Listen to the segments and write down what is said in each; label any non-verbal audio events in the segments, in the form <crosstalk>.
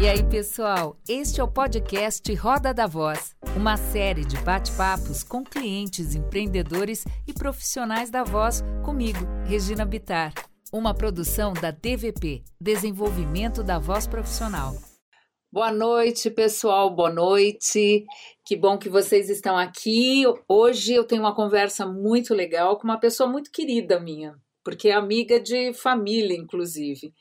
E aí, pessoal? Este é o podcast Roda da Voz, uma série de bate-papos com clientes, empreendedores e profissionais da voz comigo, Regina Bitar. Uma produção da DVP, Desenvolvimento da Voz Profissional. Boa noite, pessoal. Boa noite. Que bom que vocês estão aqui. Hoje eu tenho uma conversa muito legal com uma pessoa muito querida minha, porque é amiga de família, inclusive.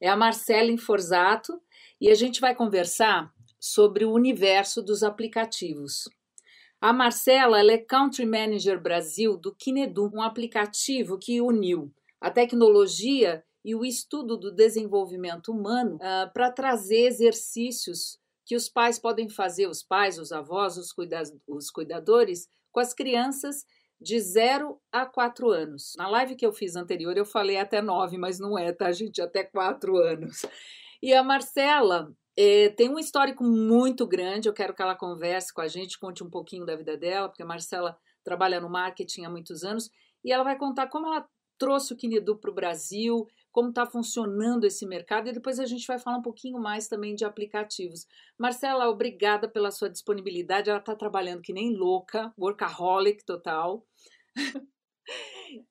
É a Marcela Inforzato e a gente vai conversar sobre o universo dos aplicativos. A Marcela ela é Country Manager Brasil do Kinedu, um aplicativo que uniu a tecnologia e o estudo do desenvolvimento humano uh, para trazer exercícios que os pais podem fazer, os pais, os avós, os, cuida os cuidadores, com as crianças de 0 a 4 anos. Na live que eu fiz anterior, eu falei até 9, mas não é, tá, gente? Até 4 anos. E a Marcela é, tem um histórico muito grande, eu quero que ela converse com a gente, conte um pouquinho da vida dela, porque a Marcela trabalha no marketing há muitos anos, e ela vai contar como ela trouxe o Kinedu para o Brasil, como está funcionando esse mercado, e depois a gente vai falar um pouquinho mais também de aplicativos. Marcela, obrigada pela sua disponibilidade, ela está trabalhando que nem louca, workaholic total. <laughs>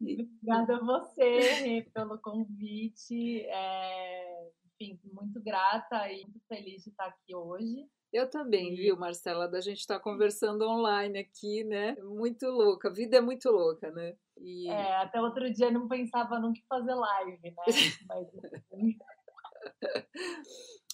Obrigada a você pelo convite. É, enfim, muito grata e muito feliz de estar aqui hoje. Eu também, viu, Marcela? Da gente estar tá conversando online aqui, né? Muito louca, a vida é muito louca, né? E... É, até outro dia não pensava nunca em fazer live, né? <laughs> Mas...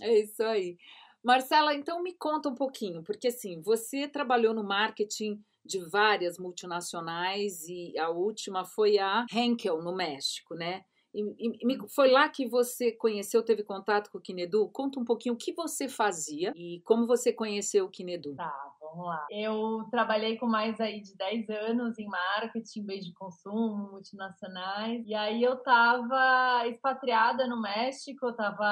é isso aí. Marcela, então me conta um pouquinho, porque assim, você trabalhou no marketing de várias multinacionais e a última foi a Henkel no México, né? E, e, foi lá que você conheceu, teve contato com o Kinedu? Conta um pouquinho o que você fazia e como você conheceu o Kinedu. Tá, vamos lá. Eu trabalhei com mais aí de 10 anos em marketing, bem de consumo, multinacionais. E aí eu tava expatriada no México, eu tava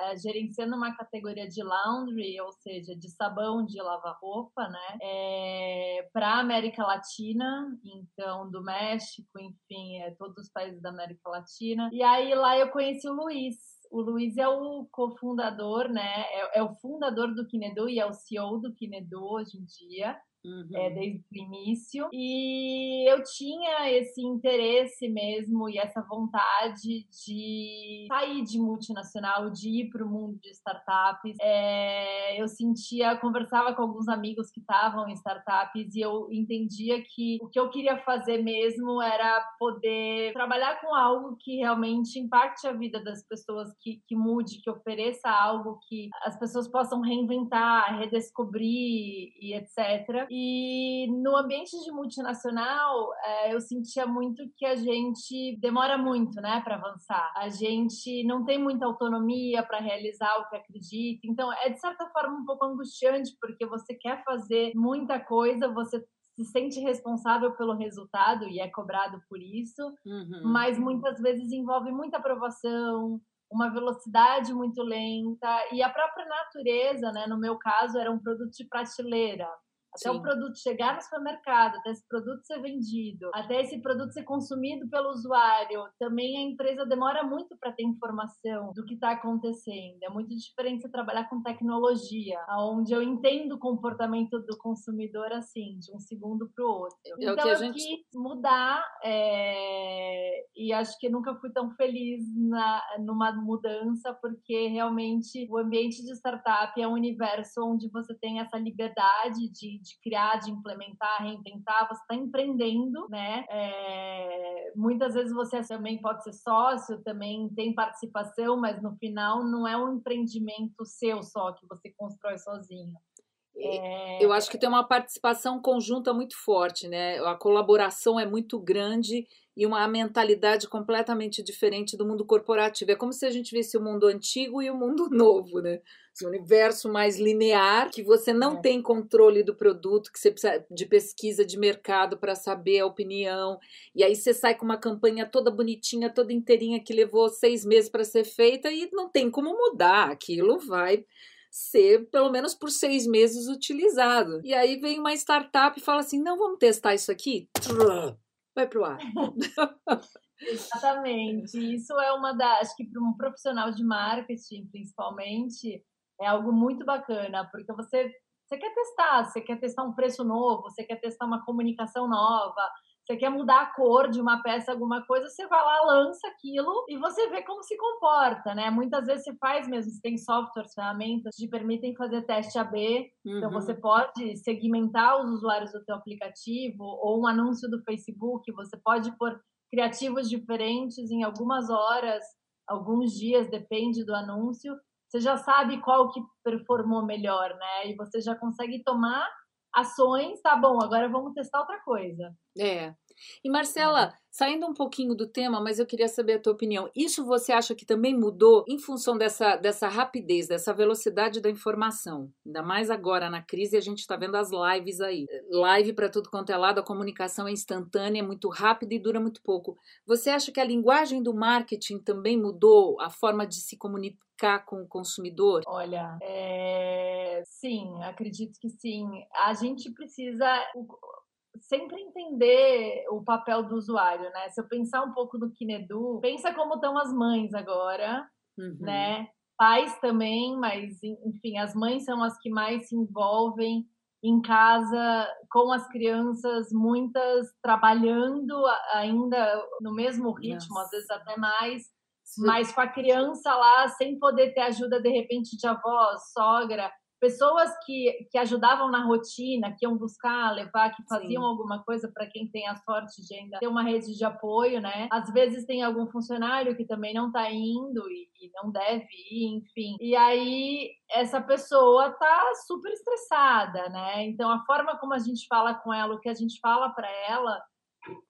é, gerenciando uma categoria de laundry, ou seja, de sabão de lavar roupa, né? É, para América Latina, então do México, enfim, é, todos os países da América Latina. E aí lá eu conheci o Luiz. O Luiz é o cofundador, né? É, é o fundador do Kinedo e é o CEO do Kinedo hoje em dia uhum. é, desde o início. E eu tinha esse interesse mesmo e essa vontade de sair de multinacional, de ir para o mundo de startups. É, eu sentia, conversava com alguns amigos que estavam em startups e eu entendia que o que eu queria fazer mesmo era poder trabalhar com algo que realmente impacte a vida das pessoas, que, que mude, que ofereça algo que as pessoas possam reinventar, redescobrir e etc. E no ambiente de multinacional, é, eu sentia muito que a gente demora muito, né, para avançar. A gente não tem muita autonomia para realizar o que acredita. Então, é de certa forma um pouco angustiante, porque você quer fazer muita coisa, você se sente responsável pelo resultado e é cobrado por isso, uhum. mas muitas vezes envolve muita aprovação, uma velocidade muito lenta e a própria natureza, né? No meu caso, era um produto de prateleira até Sim. o produto chegar no supermercado, até esse produto ser vendido, até esse produto ser consumido pelo usuário, também a empresa demora muito para ter informação do que está acontecendo. É muito diferente você trabalhar com tecnologia, onde eu entendo o comportamento do consumidor assim, de um segundo para o outro. É então eu gente... quis mudar é... e acho que nunca fui tão feliz na, numa mudança, porque realmente o ambiente de startup é um universo onde você tem essa liberdade de de criar, de implementar, reinventar, você está empreendendo, né? É, muitas vezes você também pode ser sócio, também tem participação, mas no final não é um empreendimento seu só que você constrói sozinho. É... Eu acho que tem uma participação conjunta muito forte, né? A colaboração é muito grande e uma mentalidade completamente diferente do mundo corporativo. É como se a gente visse o mundo antigo e o mundo <laughs> novo, né? Esse universo mais linear, que você não é. tem controle do produto, que você precisa de pesquisa de mercado para saber a opinião. E aí você sai com uma campanha toda bonitinha, toda inteirinha, que levou seis meses para ser feita e não tem como mudar. Aquilo vai ser, pelo menos por seis meses, utilizado. E aí vem uma startup e fala assim: não, vamos testar isso aqui? Vai pro ar. <laughs> Exatamente. Isso é uma das. Acho que para um profissional de marketing, principalmente, é algo muito bacana, porque você, você quer testar, você quer testar um preço novo, você quer testar uma comunicação nova, você quer mudar a cor de uma peça, alguma coisa, você vai lá, lança aquilo e você vê como se comporta, né? Muitas vezes você faz mesmo, você tem softwares, ferramentas que te permitem fazer teste AB, uhum. então você pode segmentar os usuários do teu aplicativo ou um anúncio do Facebook, você pode pôr criativos diferentes em algumas horas, alguns dias, depende do anúncio. Você já sabe qual que performou melhor, né? E você já consegue tomar ações, tá bom, agora vamos testar outra coisa. É. E Marcela, saindo um pouquinho do tema, mas eu queria saber a tua opinião. Isso você acha que também mudou em função dessa, dessa rapidez, dessa velocidade da informação? Ainda mais agora na crise, a gente está vendo as lives aí. Live para tudo quanto é lado, a comunicação é instantânea, é muito rápida e dura muito pouco. Você acha que a linguagem do marketing também mudou a forma de se comunicar com o consumidor? Olha, é... sim, acredito que sim. A gente precisa sempre entender o papel do usuário, né? Se eu pensar um pouco no Kinedu, pensa como estão as mães agora, uhum. né? Pais também, mas enfim, as mães são as que mais se envolvem em casa com as crianças, muitas trabalhando ainda no mesmo ritmo, Nossa. às vezes até mais, mas com a criança lá sem poder ter ajuda de repente de avó, sogra, pessoas que, que ajudavam na rotina, que iam buscar, levar, que faziam Sim. alguma coisa para quem tem a sorte de ainda ter uma rede de apoio, né? Às vezes tem algum funcionário que também não está indo e, e, não deve ir, enfim. E aí essa pessoa tá super estressada, né? Então a forma como a gente fala com ela, o que a gente fala para ela,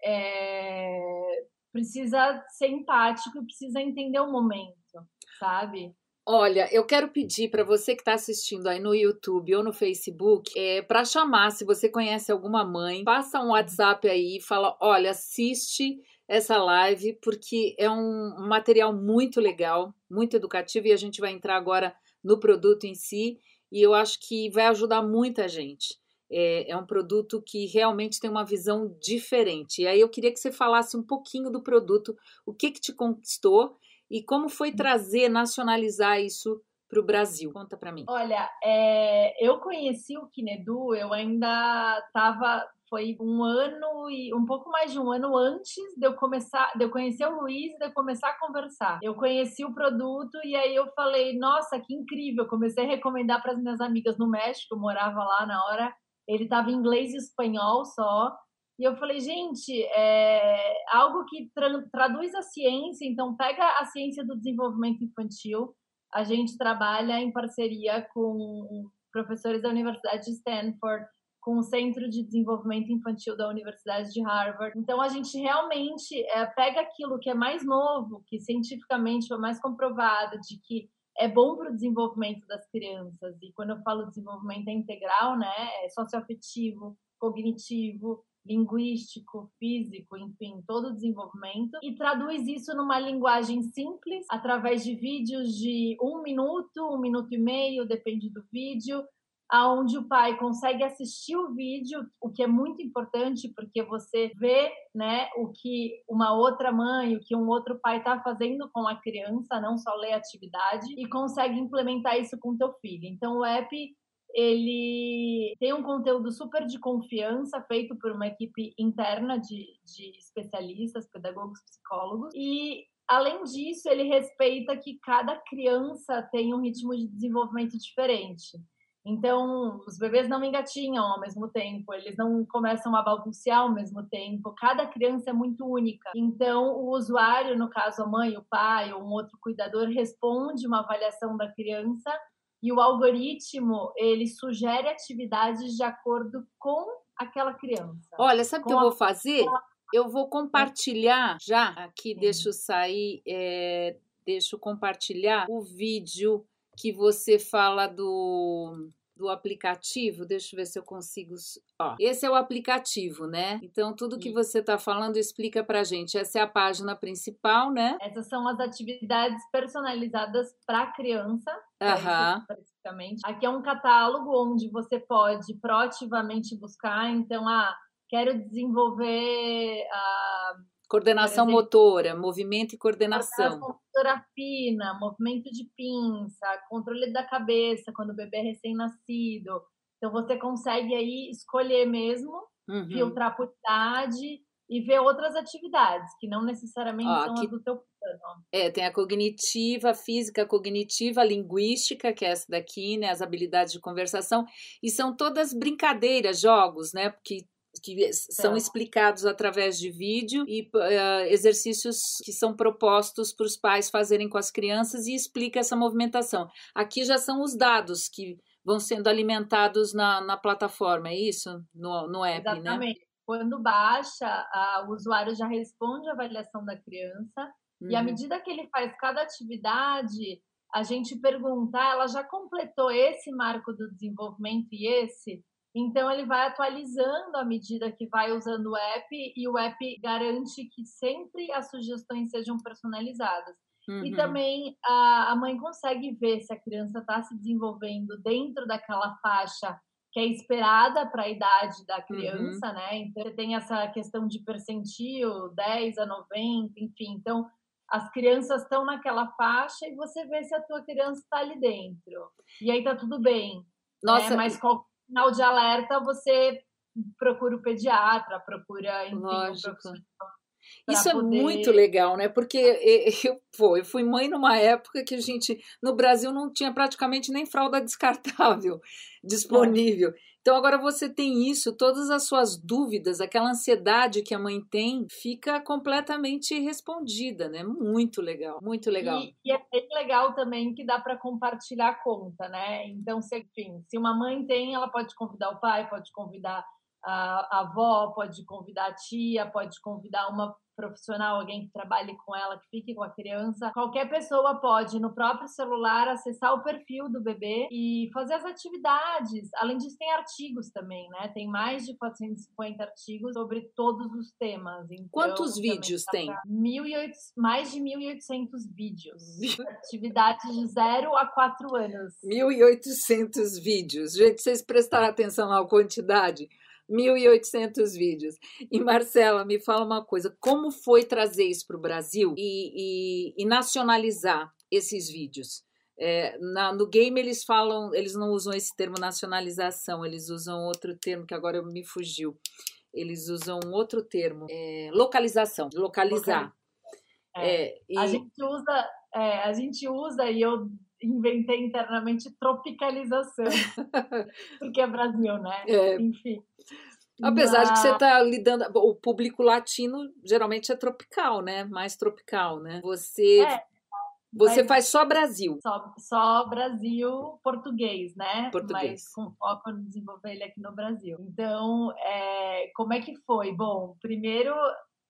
é... precisa ser empático, precisa entender o momento, sabe? Olha, eu quero pedir para você que está assistindo aí no YouTube ou no Facebook, é, para chamar, se você conhece alguma mãe, passa um WhatsApp aí e fala: olha, assiste essa live, porque é um material muito legal, muito educativo, e a gente vai entrar agora no produto em si, e eu acho que vai ajudar muita gente. É, é, um produto que realmente tem uma visão diferente. E aí eu queria que você falasse um pouquinho do produto, o que, que te conquistou e como foi hum. trazer, nacionalizar isso para o Brasil? Conta para mim. Olha, é, eu conheci o Kinedu, eu ainda estava, foi um ano e um pouco mais de um ano antes de eu começar, de eu conhecer o Luiz e de eu começar a conversar. Eu conheci o produto e aí eu falei, nossa, que incrível! Comecei a recomendar para as minhas amigas no México, eu morava lá na hora. Ele estava em inglês e espanhol só. E eu falei, gente, é algo que tra traduz a ciência, então pega a ciência do desenvolvimento infantil. A gente trabalha em parceria com professores da Universidade de Stanford, com o Centro de Desenvolvimento Infantil da Universidade de Harvard. Então a gente realmente é, pega aquilo que é mais novo, que cientificamente foi mais comprovado de que é bom para o desenvolvimento das crianças. E quando eu falo desenvolvimento é integral, né, é socioafetivo, cognitivo, linguístico, físico, enfim, todo o desenvolvimento, e traduz isso numa linguagem simples, através de vídeos de um minuto, um minuto e meio, depende do vídeo, aonde o pai consegue assistir o vídeo, o que é muito importante porque você vê, né, o que uma outra mãe, o que um outro pai está fazendo com a criança, não só a atividade e consegue implementar isso com teu filho. Então o app ele tem um conteúdo super de confiança, feito por uma equipe interna de, de especialistas, pedagogos, psicólogos, e além disso, ele respeita que cada criança tem um ritmo de desenvolvimento diferente. Então, os bebês não engatinham ao mesmo tempo, eles não começam a balbuciar ao mesmo tempo. Cada criança é muito única. Então, o usuário, no caso a mãe, o pai ou um outro cuidador, responde uma avaliação da criança e o algoritmo ele sugere atividades de acordo com aquela criança. Olha, sabe o que eu vou fazer? Eu vou compartilhar já aqui, Sim. deixa eu sair, é, deixa eu compartilhar o vídeo que você fala do do aplicativo, deixa eu ver se eu consigo. Ó, esse é o aplicativo, né? Então, tudo que você está falando explica para gente. Essa é a página principal, né? Essas são as atividades personalizadas para criança. Aham. Especificamente. Aqui é um catálogo onde você pode proativamente buscar. Então, ah, quero desenvolver. Ah, Coordenação exemplo, motora, movimento e coordenação. Coordenação motora fina, movimento de pinça, controle da cabeça quando o bebê é recém-nascido. Então você consegue aí escolher mesmo, uhum. filtrar por idade e ver outras atividades que não necessariamente Ó, são as do teu plano. É, tem a cognitiva, a física a cognitiva, a linguística, que é essa daqui, né, as habilidades de conversação, e são todas brincadeiras, jogos, né, porque que são é. explicados através de vídeo e uh, exercícios que são propostos para os pais fazerem com as crianças e explica essa movimentação. Aqui já são os dados que vão sendo alimentados na, na plataforma, é isso? No, no app, né? Exatamente. né? Quando baixa, a, o usuário já responde a avaliação da criança uhum. e à uhum. medida que ele faz cada atividade, a gente pergunta, ah, ela já completou esse marco do desenvolvimento e esse? Então ele vai atualizando à medida que vai usando o app e o app garante que sempre as sugestões sejam personalizadas. Uhum. E também a, a mãe consegue ver se a criança está se desenvolvendo dentro daquela faixa que é esperada para a idade da uhum. criança, uhum. né? Então você tem essa questão de percentil, 10 a 90, enfim. Então as crianças estão naquela faixa e você vê se a tua criança está ali dentro. E aí tá tudo bem. Né? Nossa, né? mas qual sinal de alerta você procura o pediatra, procura enfim, Lógico. Isso é poder... é muito legal, né? Porque eu, pô, eu fui mãe numa época que a gente, no Brasil, não tinha praticamente nem fralda <laughs> descartável disponível. Então agora você tem isso, todas as suas dúvidas, aquela ansiedade que a mãe tem, fica completamente respondida, né? Muito legal, muito legal. E, e é bem legal também que dá para compartilhar a conta, né? Então, se, enfim, se uma mãe tem, ela pode convidar o pai, pode convidar a, avó, pode convidar a tia, pode convidar uma profissional, alguém que trabalhe com ela, que fique com a criança. Qualquer pessoa pode, no próprio celular, acessar o perfil do bebê e fazer as atividades. Além disso, tem artigos também, né? Tem mais de 450 artigos sobre todos os temas. Então, Quantos vídeos tem? 1.800, mais de 1.800 vídeos. Atividades de 0 a 4 anos. 1.800 vídeos. Gente, vocês prestaram atenção na quantidade? 1.800 vídeos. E Marcela, me fala uma coisa: como foi trazer isso para o Brasil e, e, e, nacionalizar esses vídeos? É, na, no game eles falam, eles não usam esse termo nacionalização, eles usam outro termo que agora me fugiu. Eles usam outro termo, é, localização, localizar. É, é, e... A gente usa, é, a gente usa e eu inventei internamente tropicalização, <laughs> porque é Brasil, né? É. Enfim. Apesar Mas... de que você está lidando, o público latino geralmente é tropical, né? Mais tropical, né? Você é, você faz só Brasil. Só, só Brasil português, né? Português. Mas com foco no desenvolver ele aqui no Brasil. Então, é, como é que foi? Bom, primeiro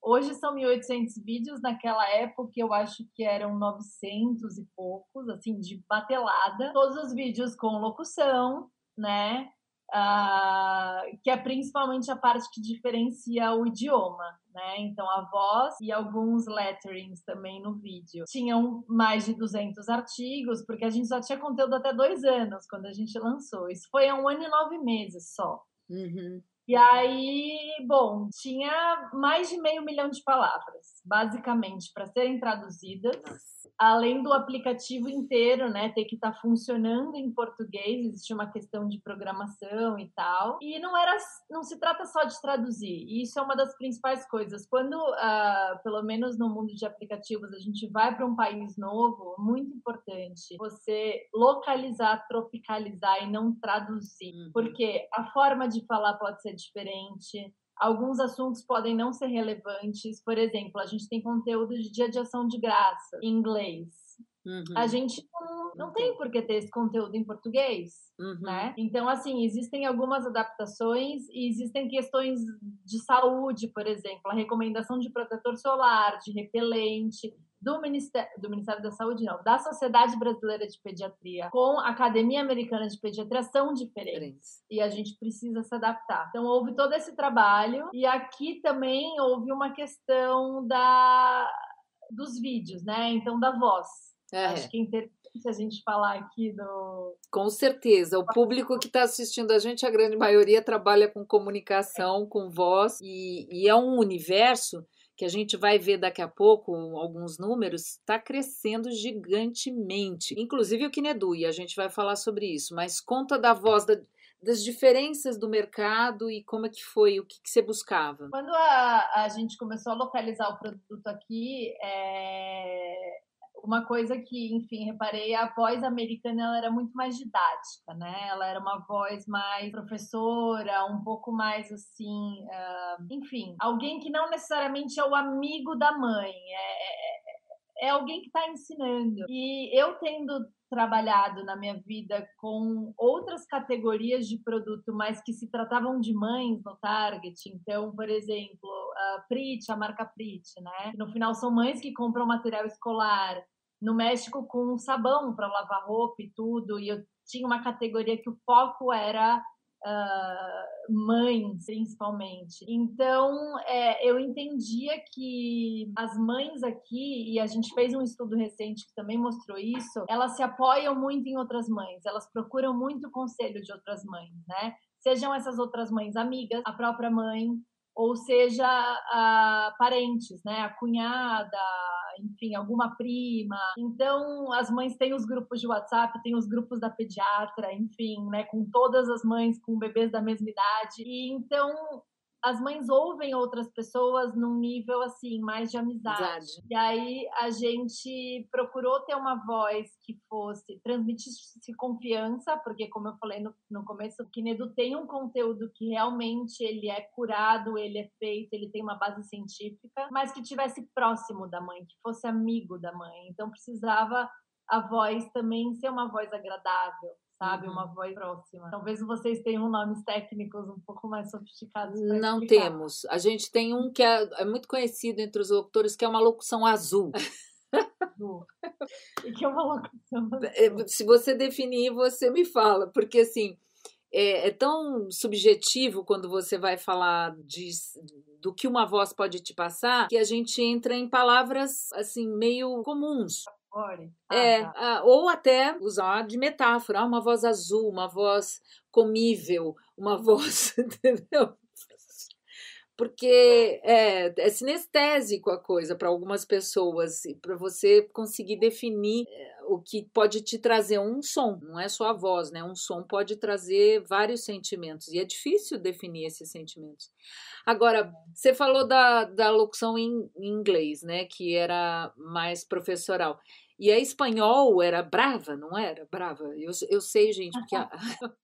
Hoje são 1.800 vídeos, naquela época eu acho que eram 900 e poucos, assim, de batelada. Todos os vídeos com locução, né? Uh, que é principalmente a parte que diferencia o idioma, né? Então, a voz e alguns letterings também no vídeo. Tinham mais de 200 artigos, porque a gente só tinha conteúdo até dois anos quando a gente lançou. Isso foi há um ano e nove meses só. Uhum. E aí, bom, tinha mais de meio milhão de palavras, basicamente, para serem traduzidas. Além do aplicativo inteiro, né, ter que estar tá funcionando em português, existia uma questão de programação e tal. E não era, não se trata só de traduzir. E isso é uma das principais coisas. Quando, uh, pelo menos no mundo de aplicativos, a gente vai para um país novo, muito importante você localizar, tropicalizar e não traduzir, uhum. porque a forma de falar pode ser diferente. Alguns assuntos podem não ser relevantes. Por exemplo, a gente tem conteúdo de dia de ação de graça em inglês. Uhum. A gente não, não tem por que ter esse conteúdo em português, uhum. né? Então, assim, existem algumas adaptações e existem questões de saúde, por exemplo, a recomendação de protetor solar, de repelente, do Ministério, do Ministério da Saúde, não, da Sociedade Brasileira de Pediatria com a Academia Americana de Pediatria são diferentes. E a gente precisa se adaptar. Então, houve todo esse trabalho. E aqui também houve uma questão da, dos vídeos, né? Então, da voz. É. Acho que é interessante a gente falar aqui do. Com certeza. O público que está assistindo a gente, a grande maioria trabalha com comunicação, com voz, e, e é um universo que a gente vai ver daqui a pouco alguns números, está crescendo gigantemente. Inclusive o Kinedu, e a gente vai falar sobre isso, mas conta da voz da, das diferenças do mercado e como é que foi, o que, que você buscava? Quando a, a gente começou a localizar o produto aqui, é, uma coisa que, enfim, reparei, a voz americana ela era muito mais didática, né? Ela era uma voz mais professora, um pouco mais assim, uh, enfim, alguém que não necessariamente é o amigo da mãe, é, é, é alguém que está ensinando. E eu tendo trabalhado na minha vida com outras categorias de produto, mas que se tratavam de mães no Target. Então, por exemplo, a Prit, a marca Prit, né? No final são mães que compram material escolar, no México com sabão para lavar roupa e tudo, e eu tinha uma categoria que o foco era uh, mães, principalmente. Então, é, eu entendia que as mães aqui, e a gente fez um estudo recente que também mostrou isso, elas se apoiam muito em outras mães, elas procuram muito conselho de outras mães, né? Sejam essas outras mães amigas, a própria mãe, ou seja, a, parentes, né? A cunhada, enfim, alguma prima. Então, as mães têm os grupos de WhatsApp, têm os grupos da pediatra, enfim, né? Com todas as mães com bebês da mesma idade. E então, as mães ouvem outras pessoas num nível assim mais de amizade. E aí a gente procurou ter uma voz que fosse transmitisse confiança, porque como eu falei no, no começo, o Kinedo tem um conteúdo que realmente ele é curado, ele é feito, ele tem uma base científica, mas que tivesse próximo da mãe, que fosse amigo da mãe. Então precisava a voz também ser uma voz agradável sabe? Uhum. Uma voz próxima. Talvez vocês tenham nomes técnicos um pouco mais sofisticados. Não explicar. temos. A gente tem um que é, é, muito conhecido entre os locutores, que é uma locução azul. E que é uma locução <laughs> é, azul? Se você definir, você me fala, porque assim. É, é, tão subjetivo quando você vai falar de, do que uma voz pode te passar que a gente entra em palavras assim meio comuns. Ah, é, tá. ou até usar de metáfora, ah, uma voz azul, uma voz comível, uma voz, <laughs> entendeu? Porque é, é sinestésico a coisa para algumas pessoas, para você conseguir definir é, o que pode te trazer um som, não é só a voz, né? Um som pode trazer vários sentimentos e é difícil definir esses sentimentos. Agora, você falou da, da locução em, em inglês, né? Que era mais professoral. E a espanhol era brava, não era? Brava. Eu, eu sei, gente, porque a, <laughs>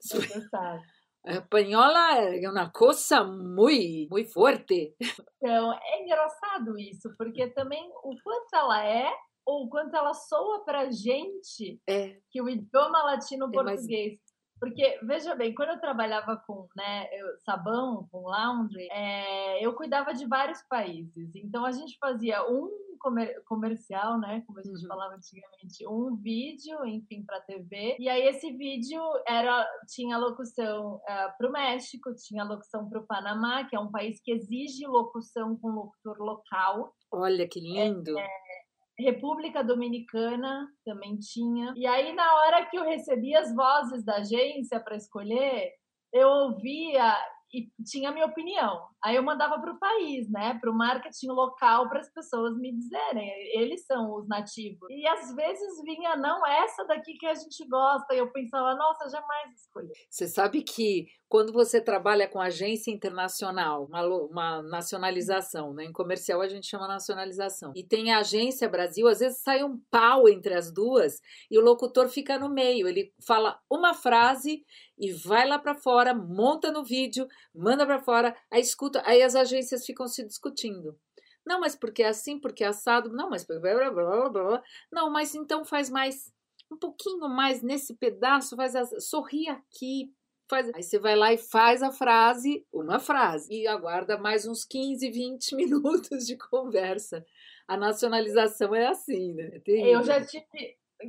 <laughs> a espanhola é uma coisa muito, muito forte. Então, é engraçado isso, porque também o quanto ela é ou o quanto ela soa pra gente é. que o idioma latino-português. É, mas... Porque, veja bem, quando eu trabalhava com né, eu, sabão, com laundry, é, eu cuidava de vários países. Então, a gente fazia um comer, comercial, né? Como a gente uhum. falava antigamente, um vídeo, enfim, para TV. E aí esse vídeo era tinha locução uh, eh, para o México, tinha locução para o Panamá, que é um país que exige locução com locutor local. Olha que lindo! É, é, República Dominicana também tinha. E aí, na hora que eu recebi as vozes da agência para escolher, eu ouvia e tinha a minha opinião. Aí eu mandava para o país, né, para o marketing local, para as pessoas me dizerem. Eles são os nativos. E às vezes vinha, não, essa daqui que a gente gosta. E eu pensava, nossa, jamais escolhi. Você sabe que quando você trabalha com agência internacional, uma, uma, nacionalização, né? Em comercial a gente chama nacionalização. E tem a agência Brasil, às vezes sai um pau entre as duas e o locutor fica no meio. Ele fala uma frase e vai lá para fora, monta no vídeo, manda para fora, aí escuta, aí as agências ficam se discutindo. Não, mas porque é assim, porque é assado. Não, mas blá, blá, blá, blá. Não, mas então faz mais um pouquinho mais nesse pedaço, faz a, sorri aqui, faz. Aí você vai lá e faz a frase, uma frase, e aguarda mais uns 15, 20 <laughs> minutos de conversa. A nacionalização é assim, né? É Eu já tive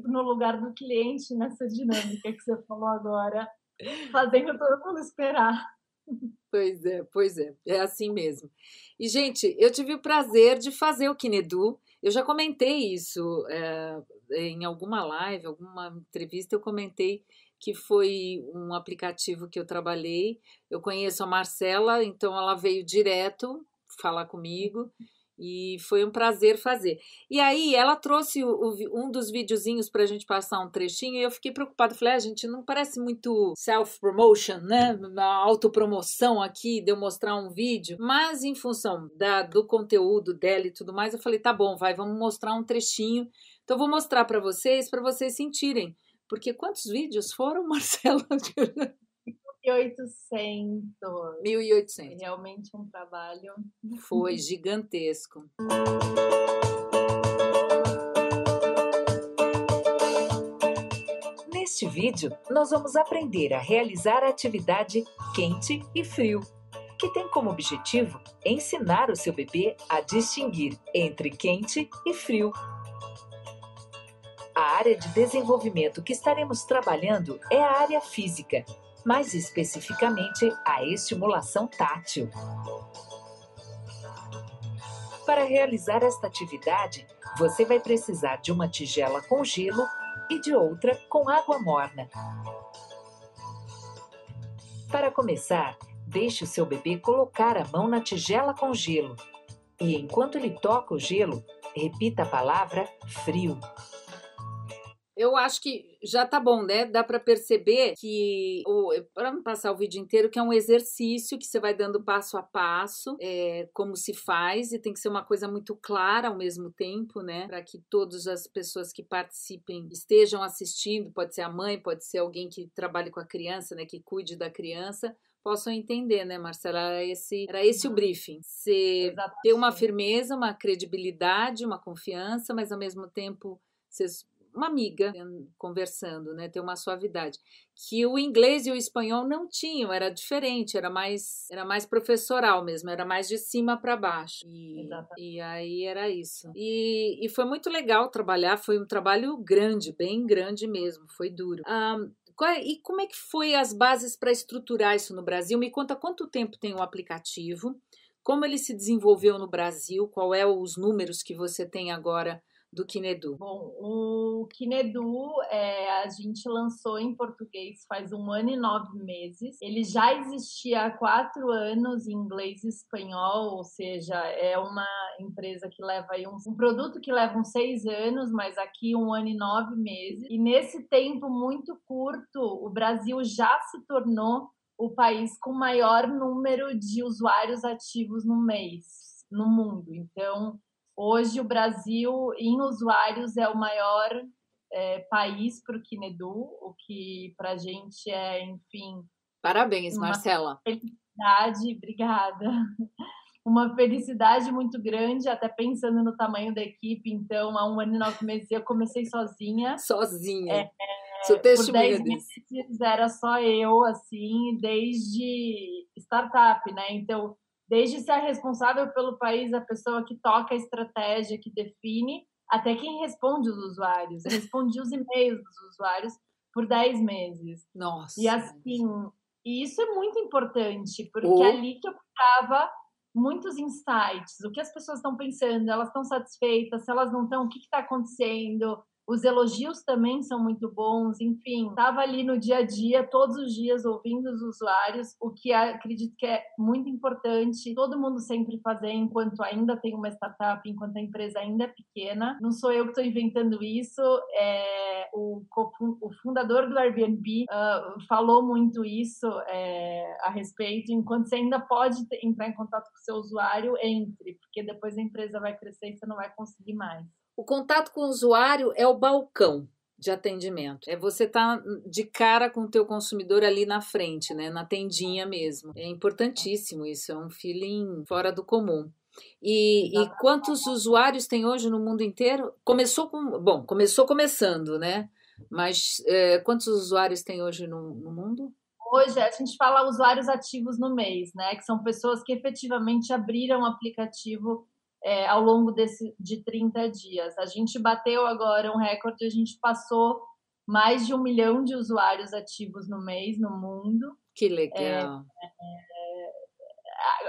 no lugar do cliente nessa dinâmica que você falou agora, fazendo todo mundo esperar. Pois é, pois é, é assim mesmo. E, gente, eu tive o prazer de fazer o Kinedu. Eu já comentei isso é, em alguma live, alguma entrevista, eu comentei que foi um aplicativo que eu trabalhei. Eu conheço a Marcela, então ela veio direto falar comigo. E foi um prazer fazer. E aí ela trouxe o, o, um dos videozinhos para a gente passar um trechinho e eu fiquei preocupada. Falei, a ah, gente não parece muito self-promotion, né? Autopromoção aqui de eu mostrar um vídeo. Mas em função da, do conteúdo dela e tudo mais, eu falei, tá bom, vai, vamos mostrar um trechinho. Então eu vou mostrar para vocês, para vocês sentirem. Porque quantos vídeos foram, <laughs> Marcela? 1.800. 1.800. Realmente um trabalho. Foi gigantesco. Neste vídeo, nós vamos aprender a realizar a atividade quente e frio, que tem como objetivo ensinar o seu bebê a distinguir entre quente e frio. A área de desenvolvimento que estaremos trabalhando é a área física, mais especificamente a estimulação tátil. Para realizar esta atividade, você vai precisar de uma tigela com gelo e de outra com água morna. Para começar, deixe o seu bebê colocar a mão na tigela com gelo e, enquanto ele toca o gelo, repita a palavra frio. Eu acho que já tá bom, né? Dá para perceber que, para não passar o vídeo inteiro, que é um exercício que você vai dando passo a passo, é, como se faz, e tem que ser uma coisa muito clara ao mesmo tempo, né? Para que todas as pessoas que participem estejam assistindo, pode ser a mãe, pode ser alguém que trabalhe com a criança, né? Que cuide da criança, possam entender, né, Marcela? Era esse, era esse o briefing. Você ter uma firmeza, uma credibilidade, uma confiança, mas ao mesmo tempo vocês uma amiga conversando, né? Ter uma suavidade. Que o inglês e o espanhol não tinham, era diferente, era mais, era mais professoral mesmo, era mais de cima para baixo. E, e, aí era isso. E, e, foi muito legal trabalhar, foi um trabalho grande, bem grande mesmo, foi duro. Um, é, e como é que foi as bases para estruturar isso no Brasil? Me conta quanto tempo tem o aplicativo, como ele se desenvolveu no Brasil, qual é os números que você tem agora do Kinedu? Bom, o Kinedu é, a gente lançou em português faz um ano e nove meses. Ele já existia há quatro anos em inglês e espanhol, ou seja, é uma empresa que leva aí um, um produto que leva uns seis anos, mas aqui um ano e nove meses. E nesse tempo muito curto, o Brasil já se tornou o país com maior número de usuários ativos no mês no mundo. Então, Hoje, o Brasil, em usuários, é o maior é, país para o Kinedu, o que para a gente é, enfim. Parabéns, Marcela. Felicidade, obrigada. Uma felicidade muito grande, até pensando no tamanho da equipe. Então, há um ano e nove meses eu comecei sozinha. Sozinha. É, Sou testemunha por meses era só eu, assim, desde startup, né? Então, desde ser responsável pelo país, a pessoa que toca a estratégia, que define, até quem responde os usuários. Eu respondi os e-mails dos usuários por 10 meses. Nossa. E assim, e isso é muito importante, porque oh. ali que eu ficava muitos insights, o que as pessoas estão pensando, elas estão satisfeitas, se elas não estão, o que está acontecendo, os elogios também são muito bons, enfim, estava ali no dia a dia, todos os dias ouvindo os usuários, o que acredito que é muito importante, todo mundo sempre fazer enquanto ainda tem uma startup, enquanto a empresa ainda é pequena. Não sou eu que estou inventando isso, é, o, o, fundador do Airbnb uh, falou muito isso é, a respeito. Enquanto você ainda pode entrar em contato com o seu usuário, entre, porque depois a empresa vai crescer e você não vai conseguir mais. O contato com o usuário é o balcão de atendimento. É você estar tá de cara com o teu consumidor ali na frente, né, na tendinha mesmo. É importantíssimo isso, é um feeling fora do comum. E, e quantos usuários tem hoje no mundo inteiro? Começou com, bom, começou começando, né? Mas é, quantos usuários tem hoje no, no mundo? Hoje a gente fala usuários ativos no mês, né? Que são pessoas que efetivamente abriram o aplicativo é, ao longo desse, de 30 dias. A gente bateu agora um recorde, a gente passou mais de um milhão de usuários ativos no mês no mundo. Que legal. É, é,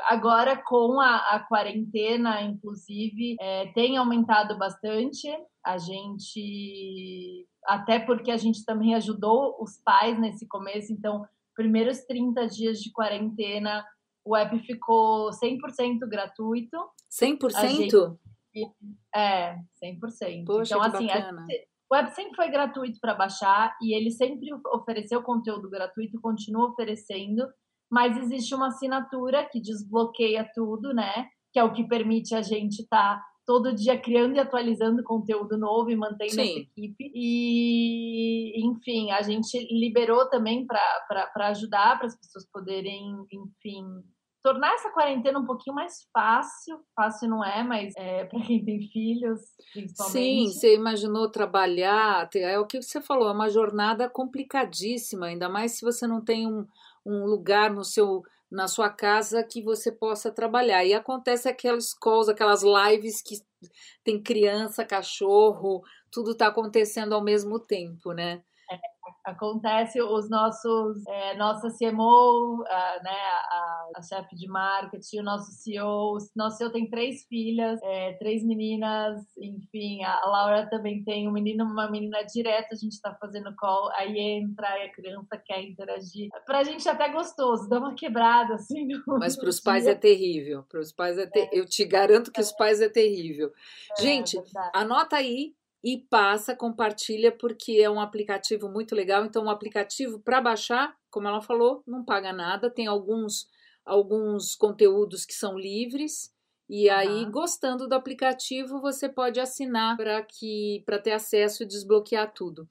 agora, com a, a quarentena, inclusive, é, tem aumentado bastante. A gente, até porque a gente também ajudou os pais nesse começo, então, primeiros 30 dias de quarentena o app ficou 100% gratuito. 100%? Gente, é, 100%. Poxa, então, assim, bacana. o app sempre foi gratuito para baixar e ele sempre ofereceu conteúdo gratuito, continua oferecendo, mas existe uma assinatura que desbloqueia tudo, né? Que é o que permite a gente estar tá todo dia criando e atualizando conteúdo novo e mantendo Sim. essa equipe. E, enfim, a gente liberou também para ajudar para as pessoas poderem, enfim, tornar essa quarentena um pouquinho mais fácil. Fácil não é, mas é, para quem tem filhos, principalmente. Sim, você imaginou trabalhar, é o que você falou, é uma jornada complicadíssima, ainda mais se você não tem um, um lugar no seu na sua casa que você possa trabalhar. E acontece aquelas calls, aquelas lives que tem criança, cachorro, tudo está acontecendo ao mesmo tempo, né? Acontece os nossos é, nossa CMO, a, né, a, a chefe de marketing, o nosso CEO, o nosso CEO tem três filhas, é, três meninas, enfim, a Laura também tem um menino, uma menina direta, a gente está fazendo call, aí entra e a criança quer interagir. Pra gente é até gostoso, dá uma quebrada assim. No, <laughs> Mas para os <laughs> pais é terrível, para os pais é, ter... é, eu te garanto que os pais é terrível. É, gente, anota aí e passa, compartilha, porque é um aplicativo muito legal. Então, um aplicativo para baixar, como ela falou, não paga nada, tem alguns, alguns conteúdos que são livres. E aí, gostando do aplicativo, você pode assinar para que para ter acesso e desbloquear tudo.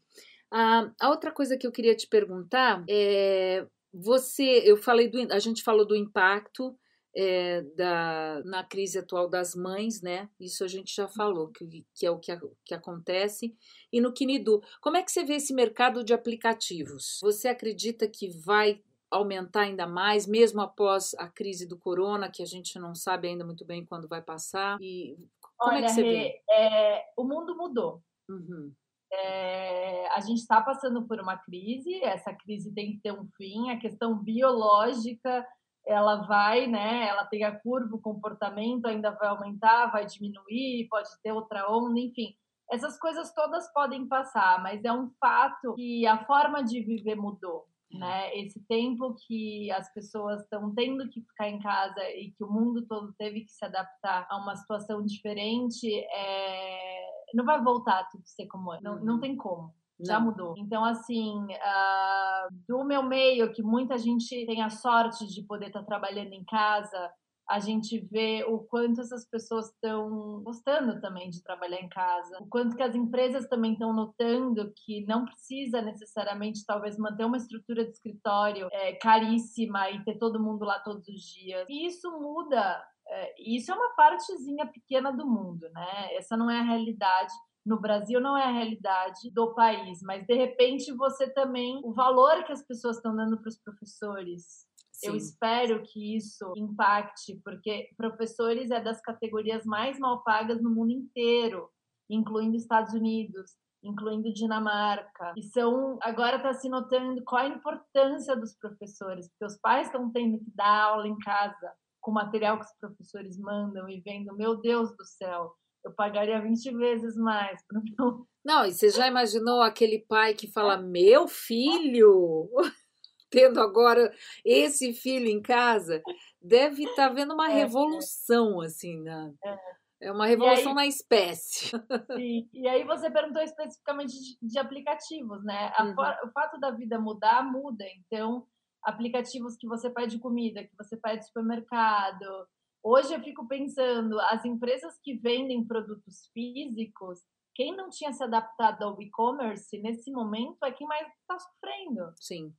Ah, a outra coisa que eu queria te perguntar é você, eu falei do, a gente falou do impacto é, da, na crise atual das mães, né? Isso a gente já falou, que, que é o que, que acontece. E no Kinidu, como é que você vê esse mercado de aplicativos? Você acredita que vai aumentar ainda mais, mesmo após a crise do corona, que a gente não sabe ainda muito bem quando vai passar? E como Olha, é que você vê? É, o mundo mudou. Uhum. É, a gente está passando por uma crise, essa crise tem que ter um fim, a questão biológica ela vai, né? Ela tem a curva, o comportamento ainda vai aumentar, vai diminuir, pode ter outra onda, enfim. Essas coisas todas podem passar, mas é um fato que a forma de viver mudou, né? Esse tempo que as pessoas estão tendo que ficar em casa e que o mundo todo teve que se adaptar a uma situação diferente, é... não vai voltar a tudo ser como é. Não, não uhum. tem como já mudou. Então, assim, uh, do meu meio, que muita gente tem a sorte de poder estar tá trabalhando em casa, a gente vê o quanto essas pessoas estão gostando também de trabalhar em casa, o quanto que as empresas também estão notando que não precisa necessariamente talvez manter uma estrutura de escritório é, caríssima e ter todo mundo lá todos os dias. E isso muda. É, isso é uma partezinha pequena do mundo, né? Essa não é a realidade no Brasil não é a realidade do país, mas de repente você também o valor que as pessoas estão dando para os professores. Sim. Eu espero que isso impacte, porque professores é das categorias mais mal pagas no mundo inteiro, incluindo Estados Unidos, incluindo Dinamarca. E são agora está se notando qual a importância dos professores, porque os pais estão tendo que dar aula em casa com o material que os professores mandam e vendo, meu Deus do céu, eu pagaria 20 vezes mais para não. Não, e você já <laughs> imaginou aquele pai que fala: Meu filho, <laughs> tendo agora esse filho em casa, deve estar tá vendo uma é, revolução, assim, né? É. É uma revolução aí, na espécie. <laughs> Sim. E aí você perguntou especificamente de, de aplicativos, né? Uhum. o fato da vida mudar, muda. Então, aplicativos que você pede comida, que você pede supermercado, Hoje eu fico pensando, as empresas que vendem produtos físicos, quem não tinha se adaptado ao e-commerce nesse momento é quem mais está sofrendo. Sim.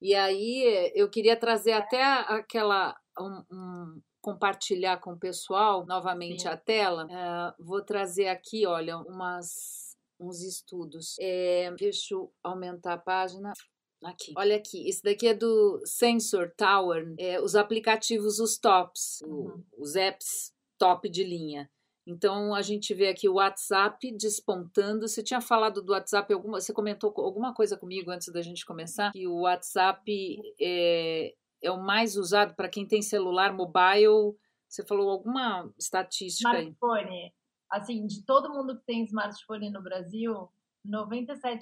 E aí eu queria trazer até aquela um, um, compartilhar com o pessoal novamente Sim. a tela. Uh, vou trazer aqui, olha, umas uns estudos. É, deixa eu aumentar a página. Aqui. Olha aqui, esse daqui é do Sensor Tower, é, os aplicativos, os tops, uhum. os apps top de linha. Então a gente vê aqui o WhatsApp despontando. Você tinha falado do WhatsApp alguma, você comentou alguma coisa comigo antes da gente começar que o WhatsApp é, é o mais usado para quem tem celular mobile. Você falou alguma estatística smartphone. aí? Assim, de todo mundo que tem smartphone no Brasil, 97%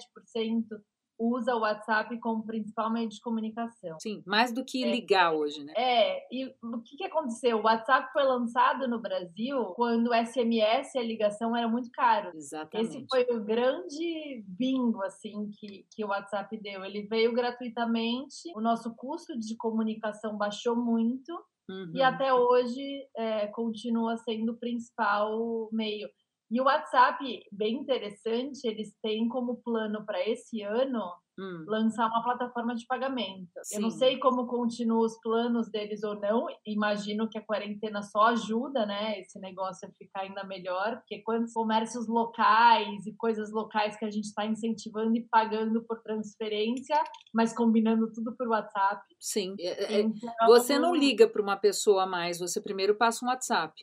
usa o WhatsApp como principal meio de comunicação. Sim, mais do que é, ligar hoje, né? É, e o que, que aconteceu? O WhatsApp foi lançado no Brasil quando o SMS e a ligação eram muito caros. Exatamente. Esse foi o grande bingo, assim, que, que o WhatsApp deu. Ele veio gratuitamente, o nosso custo de comunicação baixou muito, Uhum. E até hoje é, continua sendo o principal meio. E o WhatsApp, bem interessante, eles têm como plano para esse ano hum. lançar uma plataforma de pagamento. Sim. Eu não sei como continuam os planos deles ou não. Imagino que a quarentena só ajuda, né, esse negócio a ficar ainda melhor, porque quantos comércios locais e coisas locais que a gente está incentivando e pagando por transferência, mas combinando tudo por WhatsApp. Sim. É, é, então, você não liga para uma pessoa a mais, você primeiro passa um WhatsApp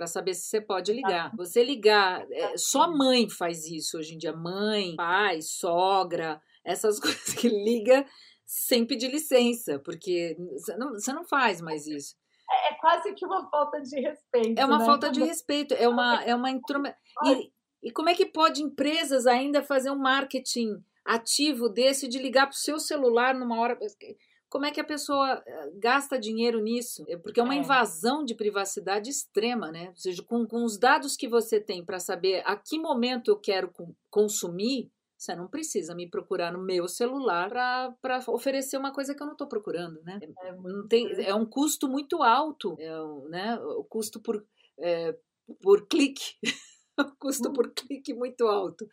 para saber se você pode ligar. Você ligar, é, só mãe faz isso hoje em dia. Mãe, pai, sogra, essas <laughs> coisas que liga sem pedir licença, porque você não, você não faz mais isso. É, é quase que uma falta de respeito. É uma né? falta de respeito, é uma, é uma introma... e, e como é que pode empresas ainda fazer um marketing ativo desse de ligar para o seu celular numa hora como é que a pessoa eh, gasta dinheiro nisso? É porque é uma é. invasão de privacidade extrema, né? Ou seja, com, com os dados que você tem para saber a que momento eu quero consumir, você não precisa me procurar no meu celular para oferecer uma coisa que eu não estou procurando, né? É, não tem, é um custo muito alto, é um, né? O custo por, é, por clique, <laughs> o custo por clique muito alto.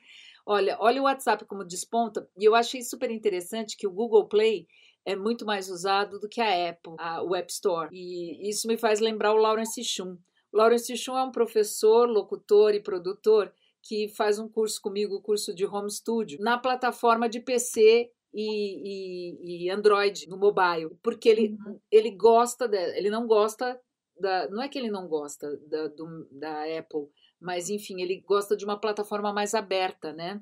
Olha, olha o WhatsApp como desponta, e eu achei super interessante que o Google Play é muito mais usado do que a Apple, a, o App Store. E isso me faz lembrar o Lawrence Shum. O Lawrence Shum é um professor, locutor e produtor que faz um curso comigo, o curso de Home Studio, na plataforma de PC e, e, e Android, no mobile, porque ele, uhum. ele gosta, de, ele não gosta da, não é que ele não gosta da, do, da Apple, mas enfim, ele gosta de uma plataforma mais aberta, né?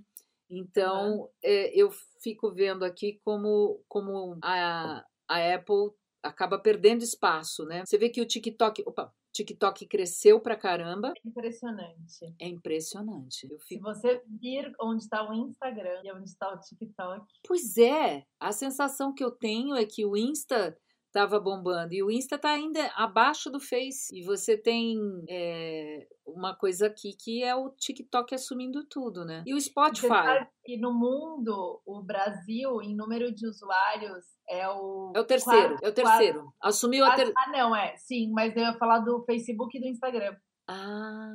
Então, uhum. é, eu fico vendo aqui como, como a, a Apple acaba perdendo espaço, né? Você vê que o TikTok, opa, TikTok cresceu pra caramba. É impressionante. É impressionante. Fico... Se você vir onde está o Instagram e onde está o TikTok. Pois é, a sensação que eu tenho é que o Insta estava bombando. E o Insta está ainda abaixo do Face. E você tem é, uma coisa aqui que é o TikTok assumindo tudo, né? E o Spotify. E no mundo, o Brasil, em número de usuários, é o. É o terceiro, quarto, é o terceiro. Quarto. Assumiu a ter... Ah, não, é. Sim, mas eu ia falar do Facebook e do Instagram. Ah.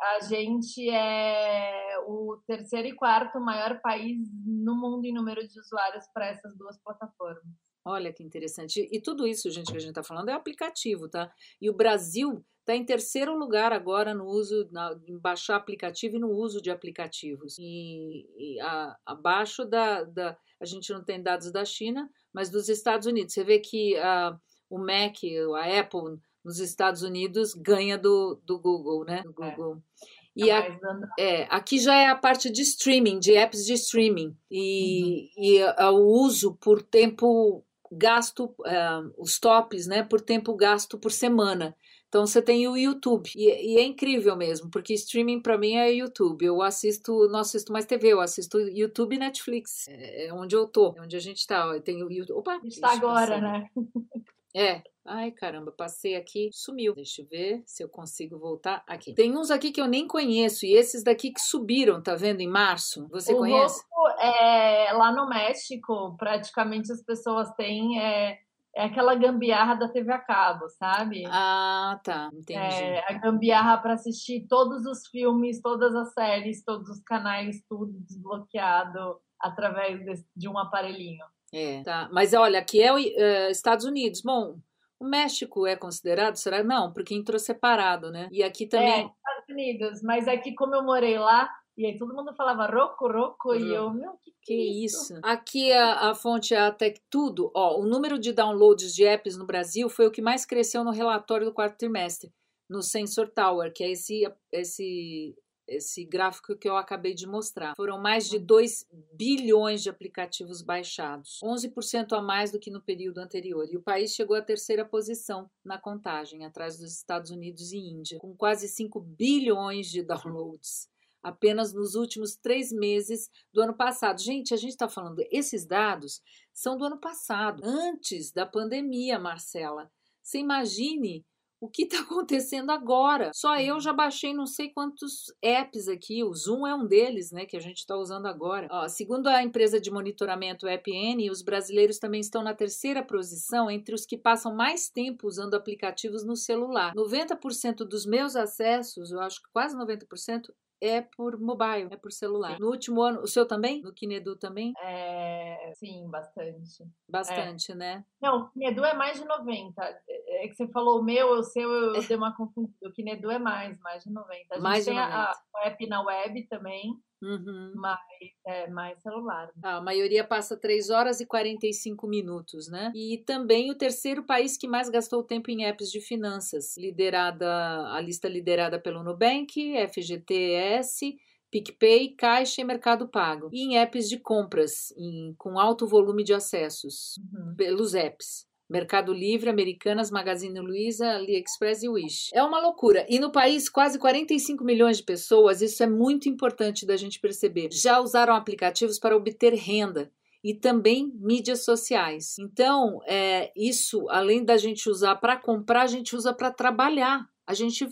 A gente é o terceiro e quarto maior país no mundo em número de usuários para essas duas plataformas. Olha que interessante. E tudo isso, gente, que a gente está falando é aplicativo, tá? E o Brasil está em terceiro lugar agora no uso, na, em baixar aplicativo e no uso de aplicativos. E, e a, abaixo da, da. A gente não tem dados da China, mas dos Estados Unidos. Você vê que a, o Mac, a Apple, nos Estados Unidos ganha do, do Google, né? Do é. Google. É. E a, é, aqui já é a parte de streaming, de apps de streaming. E, uhum. e a, o uso por tempo gasto, uh, os tops, né, por tempo gasto por semana. Então você tem o YouTube e, e é incrível mesmo, porque streaming para mim é YouTube. Eu assisto, não assisto mais TV, eu assisto YouTube e Netflix. É, é onde eu tô, é onde a gente tá. Eu tenho o YouTube. Opa, está agora, né? <laughs> É, Ai, caramba, passei aqui, sumiu. Deixa eu ver se eu consigo voltar aqui. Tem uns aqui que eu nem conheço e esses daqui que subiram, tá vendo, em março. Você o conhece? é, lá no México, praticamente as pessoas têm é, é aquela gambiarra da TV a cabo, sabe? Ah, tá, entendi. É, a gambiarra para assistir todos os filmes, todas as séries, todos os canais, tudo desbloqueado através de, de um aparelhinho. É, tá. Mas olha, aqui é, é Estados Unidos. Bom, o México é considerado? Será? Não, porque entrou separado, né? E aqui também. É, Estados Unidos, mas aqui, como eu morei lá, e aí todo mundo falava roco, roco, e eu, meu, que, que, que é isso? isso? Aqui a, a fonte é a Tech Tudo. Ó, o número de downloads de apps no Brasil foi o que mais cresceu no relatório do quarto trimestre, no Sensor Tower, que é esse, esse esse gráfico que eu acabei de mostrar. Foram mais de 2 bilhões de aplicativos baixados, 11% a mais do que no período anterior. E o país chegou à terceira posição na contagem, atrás dos Estados Unidos e Índia, com quase 5 bilhões de downloads. <laughs> apenas nos últimos três meses do ano passado. Gente, a gente está falando, esses dados são do ano passado, antes da pandemia, Marcela. Você imagine o que está <laughs> acontecendo agora. Só eu já baixei não sei quantos apps aqui, o Zoom é um deles, né, que a gente está usando agora. Ó, segundo a empresa de monitoramento EPN, os brasileiros também estão na terceira posição entre os que passam mais tempo usando aplicativos no celular. 90% dos meus acessos, eu acho que quase 90%, é por mobile, é por celular. Sim. No último ano, o seu também? No Kinedu também? É, sim, bastante. Bastante, é. né? Não, o Kinedu é mais de 90. É, é que você falou o meu, o seu, eu <laughs> dei uma confusão. O Kinedu é mais, mais de 90. A gente mais tem de 90. A, a app na web também. Uhum. Mas é mais celular. Né? Ah, a maioria passa 3 horas e 45 minutos, né? E também o terceiro país que mais gastou tempo em apps de finanças, liderada a lista liderada pelo Nubank, FGTS, PicPay, Caixa e Mercado Pago. E em apps de compras, em, com alto volume de acessos, uhum. pelos apps. Mercado Livre, Americanas, Magazine Luiza, AliExpress e Wish. É uma loucura. E no país, quase 45 milhões de pessoas, isso é muito importante da gente perceber, já usaram aplicativos para obter renda e também mídias sociais. Então, é, isso, além da gente usar para comprar, a gente usa para trabalhar. A gente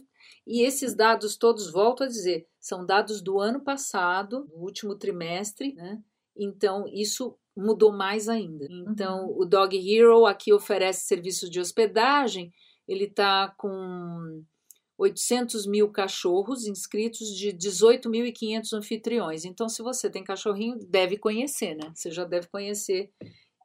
e esses dados todos, volto a dizer, são dados do ano passado, do último trimestre, né? Então, isso mudou mais ainda. Então, uhum. o Dog Hero aqui oferece serviços de hospedagem, ele está com 800 mil cachorros inscritos de 18.500 anfitriões. Então, se você tem cachorrinho, deve conhecer, né? Você já deve conhecer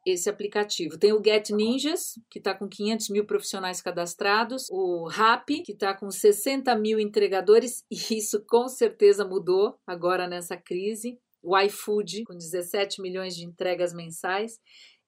esse aplicativo. Tem o Get Ninjas, que está com 500 mil profissionais cadastrados, o Rap, que está com 60 mil entregadores, e isso com certeza mudou agora nessa crise o iFood, com 17 milhões de entregas mensais.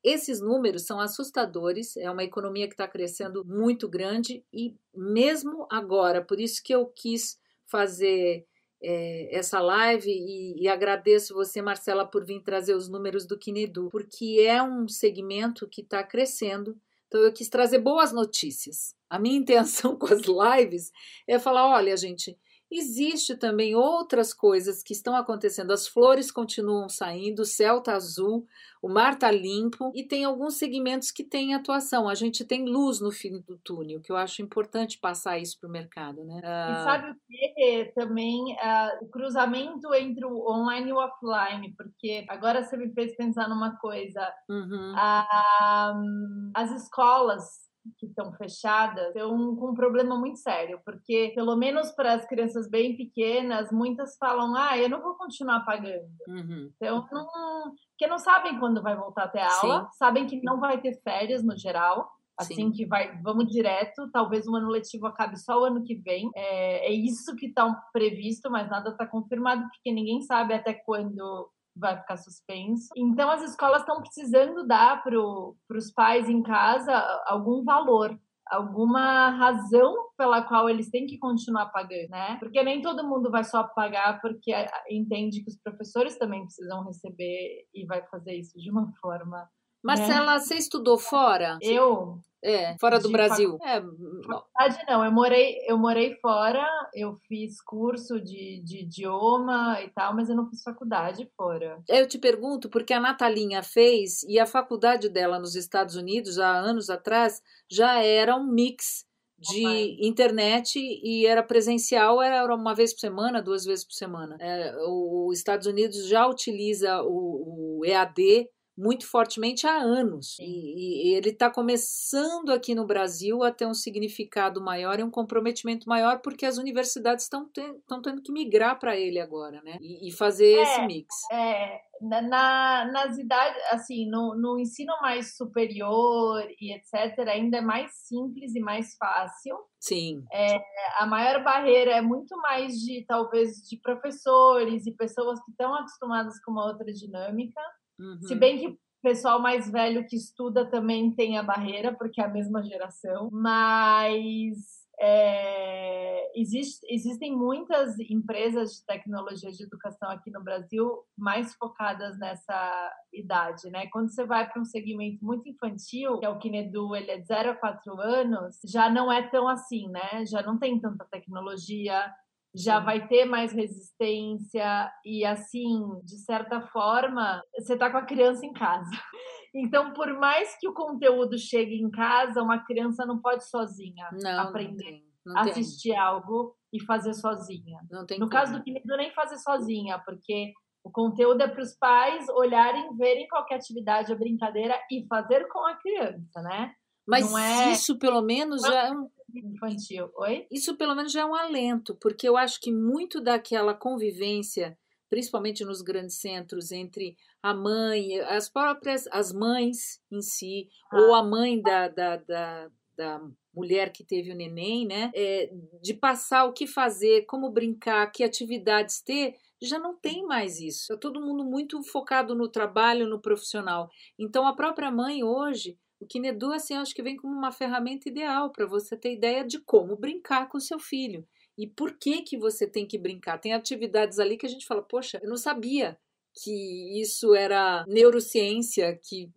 Esses números são assustadores, é uma economia que está crescendo muito grande e mesmo agora, por isso que eu quis fazer é, essa live e, e, agradeço você, Marcela, por vir trazer os números do Kinedu, porque é um segmento que está crescendo. Então eu quis trazer boas notícias. A minha intenção <laughs> com as lives é falar: olha, gente, Existe também outras coisas que estão acontecendo. As flores continuam saindo, o céu está azul, o mar está limpo e tem alguns segmentos que têm atuação. A gente tem luz no fim do túnel, que eu acho importante passar isso para o mercado. Né? E sabe o que? Também uh, o cruzamento entre o online e o offline, porque agora você me fez pensar numa coisa. Uhum. Uh, as escolas que estão fechadas estão com um problema muito sério, porque pelo menos para as crianças bem pequenas, muitas falam: ah, eu não vou continuar pagando. Uhum. Então, não, porque não sabem quando vai voltar a ter aula, Sim. sabem que não vai ter férias no geral. Assim Sim. que vai, vamos direto. Talvez o ano letivo acabe só o ano que vem. É, é isso que está previsto, mas nada está confirmado, porque ninguém sabe até quando vai ficar suspenso. Então, as escolas estão precisando dar para os pais em casa algum valor, alguma razão pela qual eles têm que continuar pagando, né? Porque nem todo mundo vai só pagar porque entende que os professores também precisam receber e vai fazer isso de uma forma. Marcela, né? você estudou fora? Eu é, fora do Brasil. É, faculdade não, eu morei, eu morei fora, eu fiz curso de, de idioma e tal, mas eu não fiz faculdade fora. Eu te pergunto porque a Natalinha fez e a faculdade dela nos Estados Unidos, há anos atrás, já era um mix de oh, internet e era presencial, era uma vez por semana, duas vezes por semana. É, os Estados Unidos já utiliza o, o EAD muito fortemente há anos. E, e, ele está começando aqui no Brasil a ter um significado maior e um comprometimento maior, porque as universidades estão tendo que migrar para ele agora, né? E, e fazer é, esse mix. É, na, nas idades, assim, no, no ensino mais superior e etc., ainda é mais simples e mais fácil. Sim. É, a maior barreira é muito mais de, talvez, de professores e pessoas que estão acostumadas com uma outra dinâmica. Uhum. Se bem que o pessoal mais velho que estuda também tem a barreira, porque é a mesma geração, mas é, existe, existem muitas empresas de tecnologia de educação aqui no Brasil mais focadas nessa idade, né? Quando você vai para um segmento muito infantil, que é o Kinedu, ele é de 0 a 4 anos, já não é tão assim, né? Já não tem tanta tecnologia, já vai ter mais resistência e assim, de certa forma, você tá com a criança em casa. <laughs> Então, por mais que o conteúdo chegue em casa, uma criança não pode sozinha não, aprender não não assistir algo e fazer sozinha. Tem no como. caso do Kinedo, nem fazer sozinha, porque o conteúdo é para os pais olharem, verem qualquer atividade ou brincadeira e fazer com a criança, né? Mas é- isso pelo menos já é um, Infantil. Oi? isso pelo menos já é um alento, porque eu acho que muito daquela convivência, principalmente nos grandes centros, entre a mãe, as próprias as mães em si, ou a mãe da, da, da, da mulher que teve o neném, né? É, de passar o que fazer, como brincar, que atividades ter, já não tem mais isso. Está todo mundo muito focado no trabalho, no profissional. Então a própria mãe hoje, o Kinedu, assim, acho que vem como uma ferramenta ideal para você ter ideia de como brincar com o seu filho. E por que que você tem que brincar? Tem atividades ali que a gente fala, poxa, eu não sabia que isso era neurociência, que,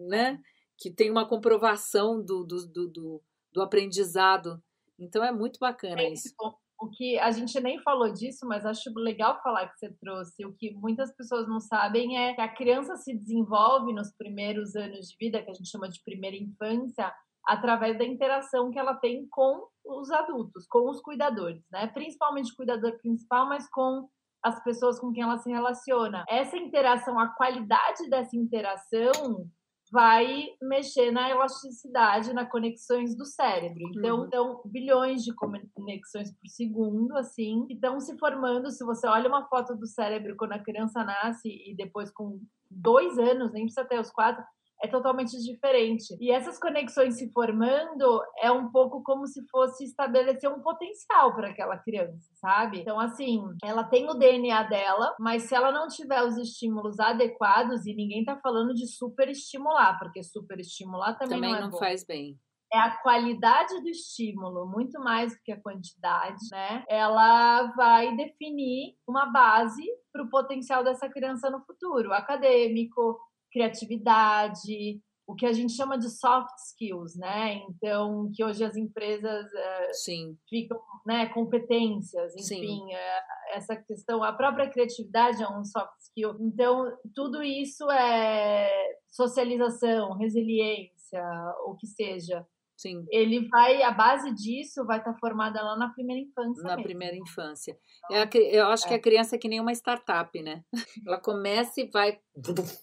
né, que tem uma comprovação do, do, do, do, do aprendizado. Então é muito bacana isso. O- O que a gente nem falou disso, mas acho legal falar que você trouxe. O que muitas pessoas não sabem é que a criança se desenvolve nos primeiros anos de vida, que a gente chama de primeira infância, através da interação que ela tem com os adultos, com os cuidadores, né? Principalmente o cuidador principal, mas com as pessoas com quem ela se relaciona. Essa interação, a qualidade dessa interação vai mexer na elasticidade, nas conexões do cérebro. Então, Uhum. então bilhões de conexões por segundo, assim, que estão se formando. Se você olha uma foto do cérebro quando a criança nasce e depois com dois anos, nem precisa ter os quatro, é totalmente diferente. E essas conexões se formando é um pouco como se fosse estabelecer um potencial para aquela criança, sabe? Então, assim, ela tem o DNA dela, mas se ela não tiver os estímulos adequados, e ninguém tá falando de super estimular, porque super estimular também, Também não é não faz bem. é a qualidade do estímulo, muito mais do que a quantidade, né? Ela vai definir uma base para o potencial dessa criança no futuro, acadêmico, criatividade, o que a gente chama de soft skills, né? Então, que hoje as empresas Sim, ficam, né, competências, enfim, eh, essa questão, a própria criatividade é um soft skill. Então, tudo isso é socialização, resiliência, o que seja sim. ele vai, a base disso vai estar formada lá na primeira infância. Na mesmo. primeira infância. É a cri- eu acho que a criança é que nem uma startup, né? <laughs> Ela começa e vai,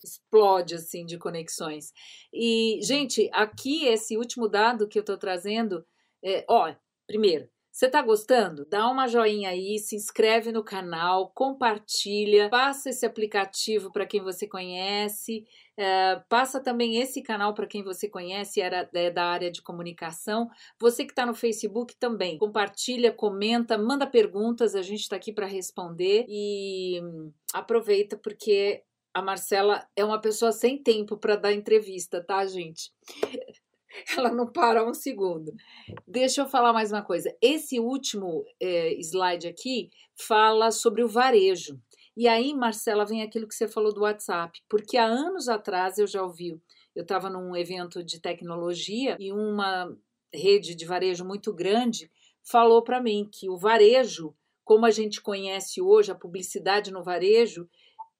explode assim de conexões. E, gente, aqui esse último dado que eu tô trazendo, é, ó, primeiro, você tá gostando? Dá uma joinha aí, se inscreve no canal, compartilha, passa esse aplicativo para quem você conhece, é, passa também esse canal para quem você conhece, era é da área de comunicação. Você que está no Facebook também, compartilha, comenta, manda perguntas, a gente está aqui para responder e hum, aproveita porque a Marcela é uma pessoa sem tempo para dar entrevista, tá, gente? <laughs> Ela não para um segundo. Deixa eu falar mais uma coisa. Esse último eh, slide aqui fala sobre o varejo. E aí, Marcela, vem aquilo que você falou do WhatsApp, porque há anos atrás eu já ouvi. Eu estava num evento de tecnologia e uma rede de varejo muito grande falou para mim que o varejo, como a gente conhece hoje, a publicidade no varejo,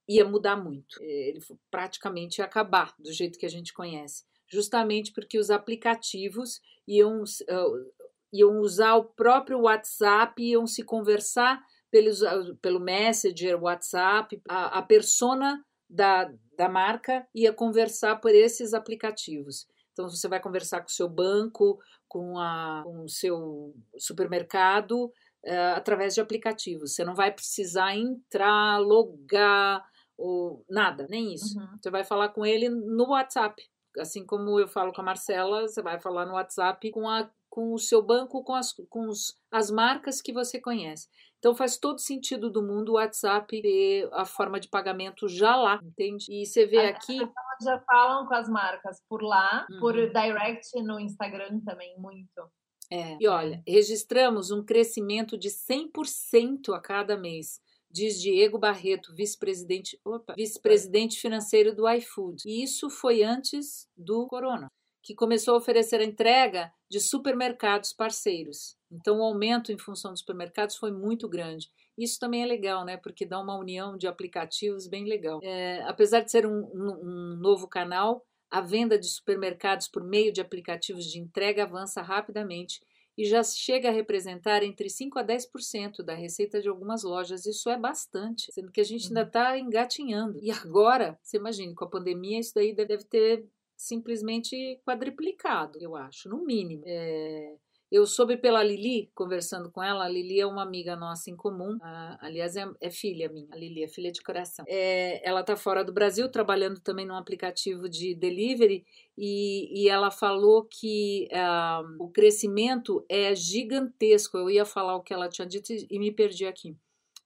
ia mudar muito. Ele praticamente ia acabar do jeito que a gente conhece justamente porque os aplicativos iam, uh, iam usar o próprio WhatsApp, iam se conversar pelos, uh, pelo Messenger, WhatsApp, a, a persona da, da marca ia conversar por esses aplicativos. Então você vai conversar com o seu banco, com, a, com o seu supermercado, uh, através de aplicativos. Você não vai precisar entrar, logar, ou nada, nem isso. Uhum. Você vai falar com ele no WhatsApp assim como eu falo com a Marcela, você vai falar no WhatsApp com, a, com o seu banco, com, as, com os, as marcas que você conhece. Então faz todo sentido do mundo o WhatsApp ter a forma de pagamento já lá, entende? E você vê As aqui. pessoas já falam com as marcas por lá, Uhum. por direct no Instagram também, muito. É, e olha, registramos um crescimento de 100% a cada mês diz Diego Barreto, vice-presidente vice-presidente financeiro do iFood. E isso foi antes do corona, que começou a oferecer a entrega de supermercados parceiros. Então, o aumento em função dos supermercados foi muito grande. Isso também é legal, né? Porque dá uma união de aplicativos bem legal. É, apesar de ser um, um, um novo canal, a venda de supermercados por meio de aplicativos de entrega avança rapidamente e já chega a representar entre 5 a 10% da receita de algumas lojas. Isso é bastante, sendo que a gente ainda está uhum. engatinhando. E agora, você imagina, com a pandemia, isso daí deve ter simplesmente quadriplicado, eu acho, no mínimo. É, eu soube pela Lili, conversando com ela, a Lili é uma amiga nossa em comum, a, aliás, é, é, filha minha, a Lili é filha de coração. É, ela está fora do Brasil, trabalhando também num aplicativo de delivery, e, e ela falou que uh, o crescimento é gigantesco. Eu ia falar o que ela tinha dito e, e me perdi aqui,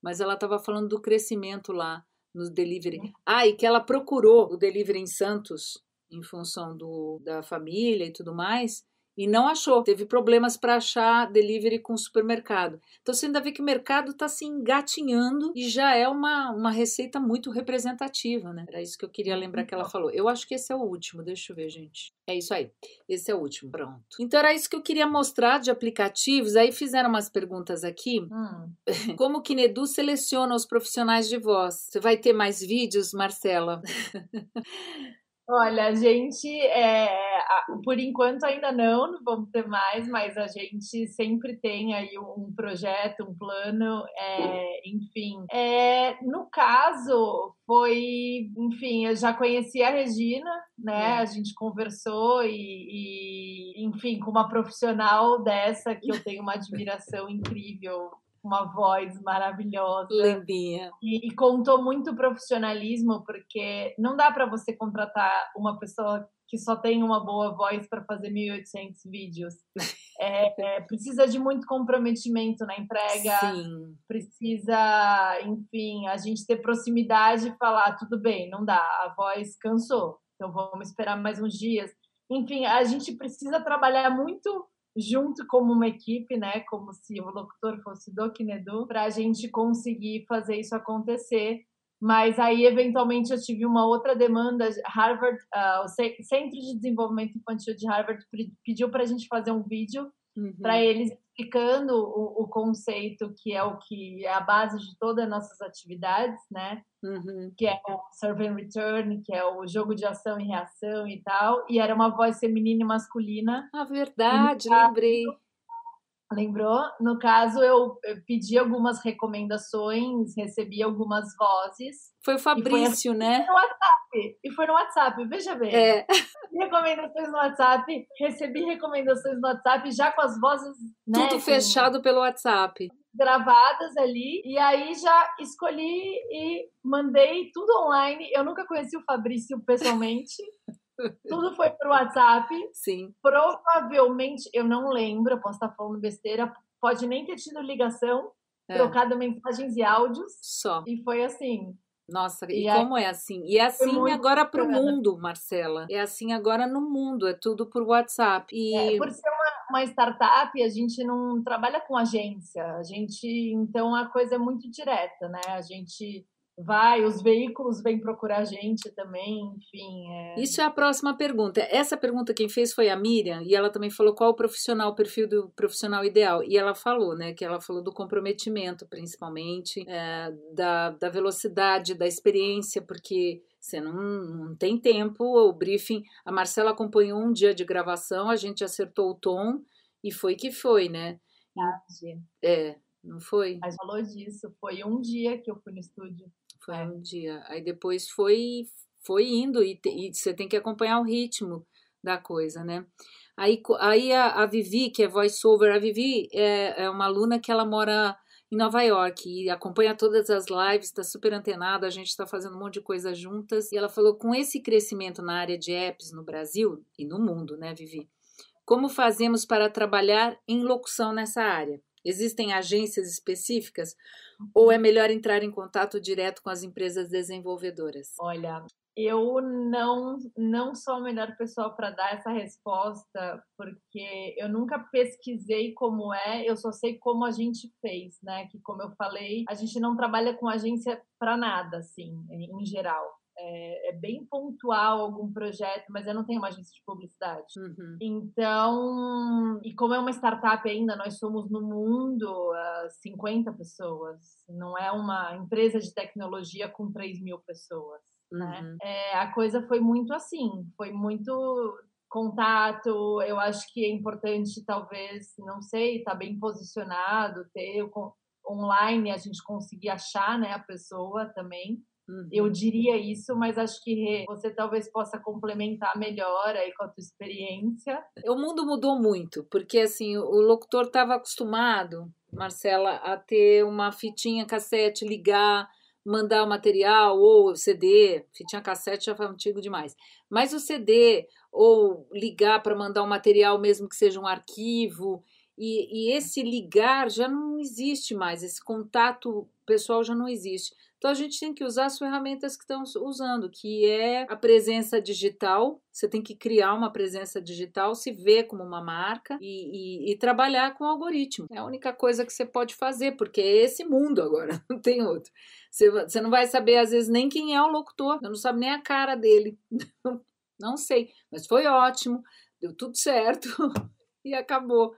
mas ela estava falando do crescimento lá no delivery. Uhum. Ah, e que ela procurou o delivery em Santos, em função do, da família e tudo mais, e não achou. Teve problemas para achar delivery com supermercado. Então você ainda vê que o mercado está se engatinhando e já é uma, uma receita muito representativa, né? Era isso que eu queria lembrar que ela falou. Eu acho que esse é o último, deixa eu ver, gente. É isso aí. Esse é o último. Pronto. Então era isso que eu queria mostrar de aplicativos. Aí fizeram umas perguntas aqui. Hum. <laughs> Como que Nedu seleciona os profissionais de voz? Você vai ter mais vídeos, Marcela? <laughs> Olha, a gente, é, por enquanto ainda não, não vamos ter mais, mas a gente sempre tem aí um projeto, um plano, é, enfim. É, no caso, foi, enfim, eu já conheci a Regina, né? É. A gente conversou e, e, enfim, com uma profissional dessa que eu tenho uma admiração incrível uma voz maravilhosa. Lembinha. E, e contou muito profissionalismo, porque não dá para você contratar uma pessoa que só tem uma boa voz para fazer 1.800 vídeos. <laughs> É, é, precisa de muito comprometimento na entrega. Sim. Precisa, enfim, a gente ter proximidade e falar: tudo bem, não dá, a voz cansou, então vamos esperar mais uns dias. Enfim, a gente precisa trabalhar muito junto como uma equipe, né, como se o locutor fosse do Kinedu, para a gente conseguir fazer isso acontecer. Mas aí, eventualmente, eu tive uma outra demanda. Harvard, uh, o Centro de Desenvolvimento Infantil de Harvard pediu para a gente fazer um vídeo uhum. para eles explicando o, o, conceito que é o que é a base de todas as nossas atividades, né? Uhum. Que é o serve and return, que é o jogo de ação e reação e tal. E era uma voz feminina e masculina. Ah, verdade, lembrei. Lembrou? No caso, eu, pedi algumas recomendações, recebi algumas vozes. Foi o Fabrício, foi né? No WhatsApp. E foi no WhatsApp, veja bem. É. Recomendações no WhatsApp, recebi recomendações no WhatsApp já com as vozes. Né, Tudo fechado pelo WhatsApp. Gravadas ali. E aí já escolhi e mandei tudo online. Eu nunca conheci o Fabrício pessoalmente. <laughs> Tudo foi pro WhatsApp. Sim. Provavelmente, eu não lembro, eu posso estar falando besteira, pode nem ter tido ligação, é. trocado mensagens e áudios. Só. E foi assim. Nossa, e, e como é assim? E é assim agora para o mundo, Marcela. É assim agora no mundo, é tudo por WhatsApp. E... É, por ser uma, uma startup, a gente não trabalha com agência. A gente, então, a coisa é muito direta, né? A gente vai, os veículos vêm procurar a gente também, enfim. É... Isso é a próxima pergunta. Essa pergunta quem fez foi a Miriam, e ela também falou qual o profissional, o perfil do profissional ideal. E ela falou, né, que ela falou do comprometimento, principalmente, é, da, da velocidade, da experiência, porque você não, não tem tempo, o briefing, a Marcela acompanhou um dia de gravação, a gente acertou o tom, e foi que foi, né? É, não foi? Mas falou disso, foi um dia que eu fui no estúdio. Foi é. um dia. Aí depois foi, foi indo e, e, você tem que acompanhar o ritmo da coisa, né? Aí, aí a, a Vivi, que é voiceover, a Vivi é, é uma aluna que ela mora em Nova York e acompanha todas as lives, está super antenada, a gente está fazendo um monte de coisa juntas. E ela falou: com esse crescimento na área de apps no Brasil e no mundo, né, Vivi? Como fazemos para trabalhar em locução nessa área? Existem agências específicas ou é melhor entrar em contato direto com as empresas desenvolvedoras? Olha, eu não não sou a melhor pessoa para dar essa resposta, porque eu nunca pesquisei como é, eu só sei como a gente fez, né? Que como eu falei, a gente não trabalha com agência para nada, assim, em geral. É, é, bem pontual algum projeto, mas eu não tenho uma agência de publicidade. Uhum. Então, e como é uma startup ainda, nós somos no mundo uh, 50 pessoas. Não é uma empresa de tecnologia com 3 mil pessoas. Né? Uhum. É, a coisa foi muito assim, foi muito contato. Eu acho que é importante, talvez, não sei, estar tá bem posicionado, ter online a gente conseguir achar né, a pessoa também. Uhum. Eu diria isso, mas acho que você talvez possa complementar melhor aí com a tua experiência. O mundo mudou muito, porque assim, o locutor estava acostumado, Marcela, a ter uma fitinha cassete, ligar, mandar o material ou CD, fitinha cassete já foi antigo demais. Mas o CD ou ligar para mandar o material mesmo que seja um arquivo, e, e, esse ligar já não existe mais, esse contato pessoal já não existe. Então a gente tem que usar as ferramentas que estão usando, que é a presença digital. Você tem que criar uma presença digital, se ver como uma marca e, e, e trabalhar com o algoritmo. É a única coisa que você pode fazer, porque é esse mundo agora, <laughs> não tem outro. Você, você não vai saber, às vezes, nem quem é o locutor, não sabe nem a cara dele. <laughs> Não sei, mas foi ótimo, deu tudo certo <laughs> e acabou.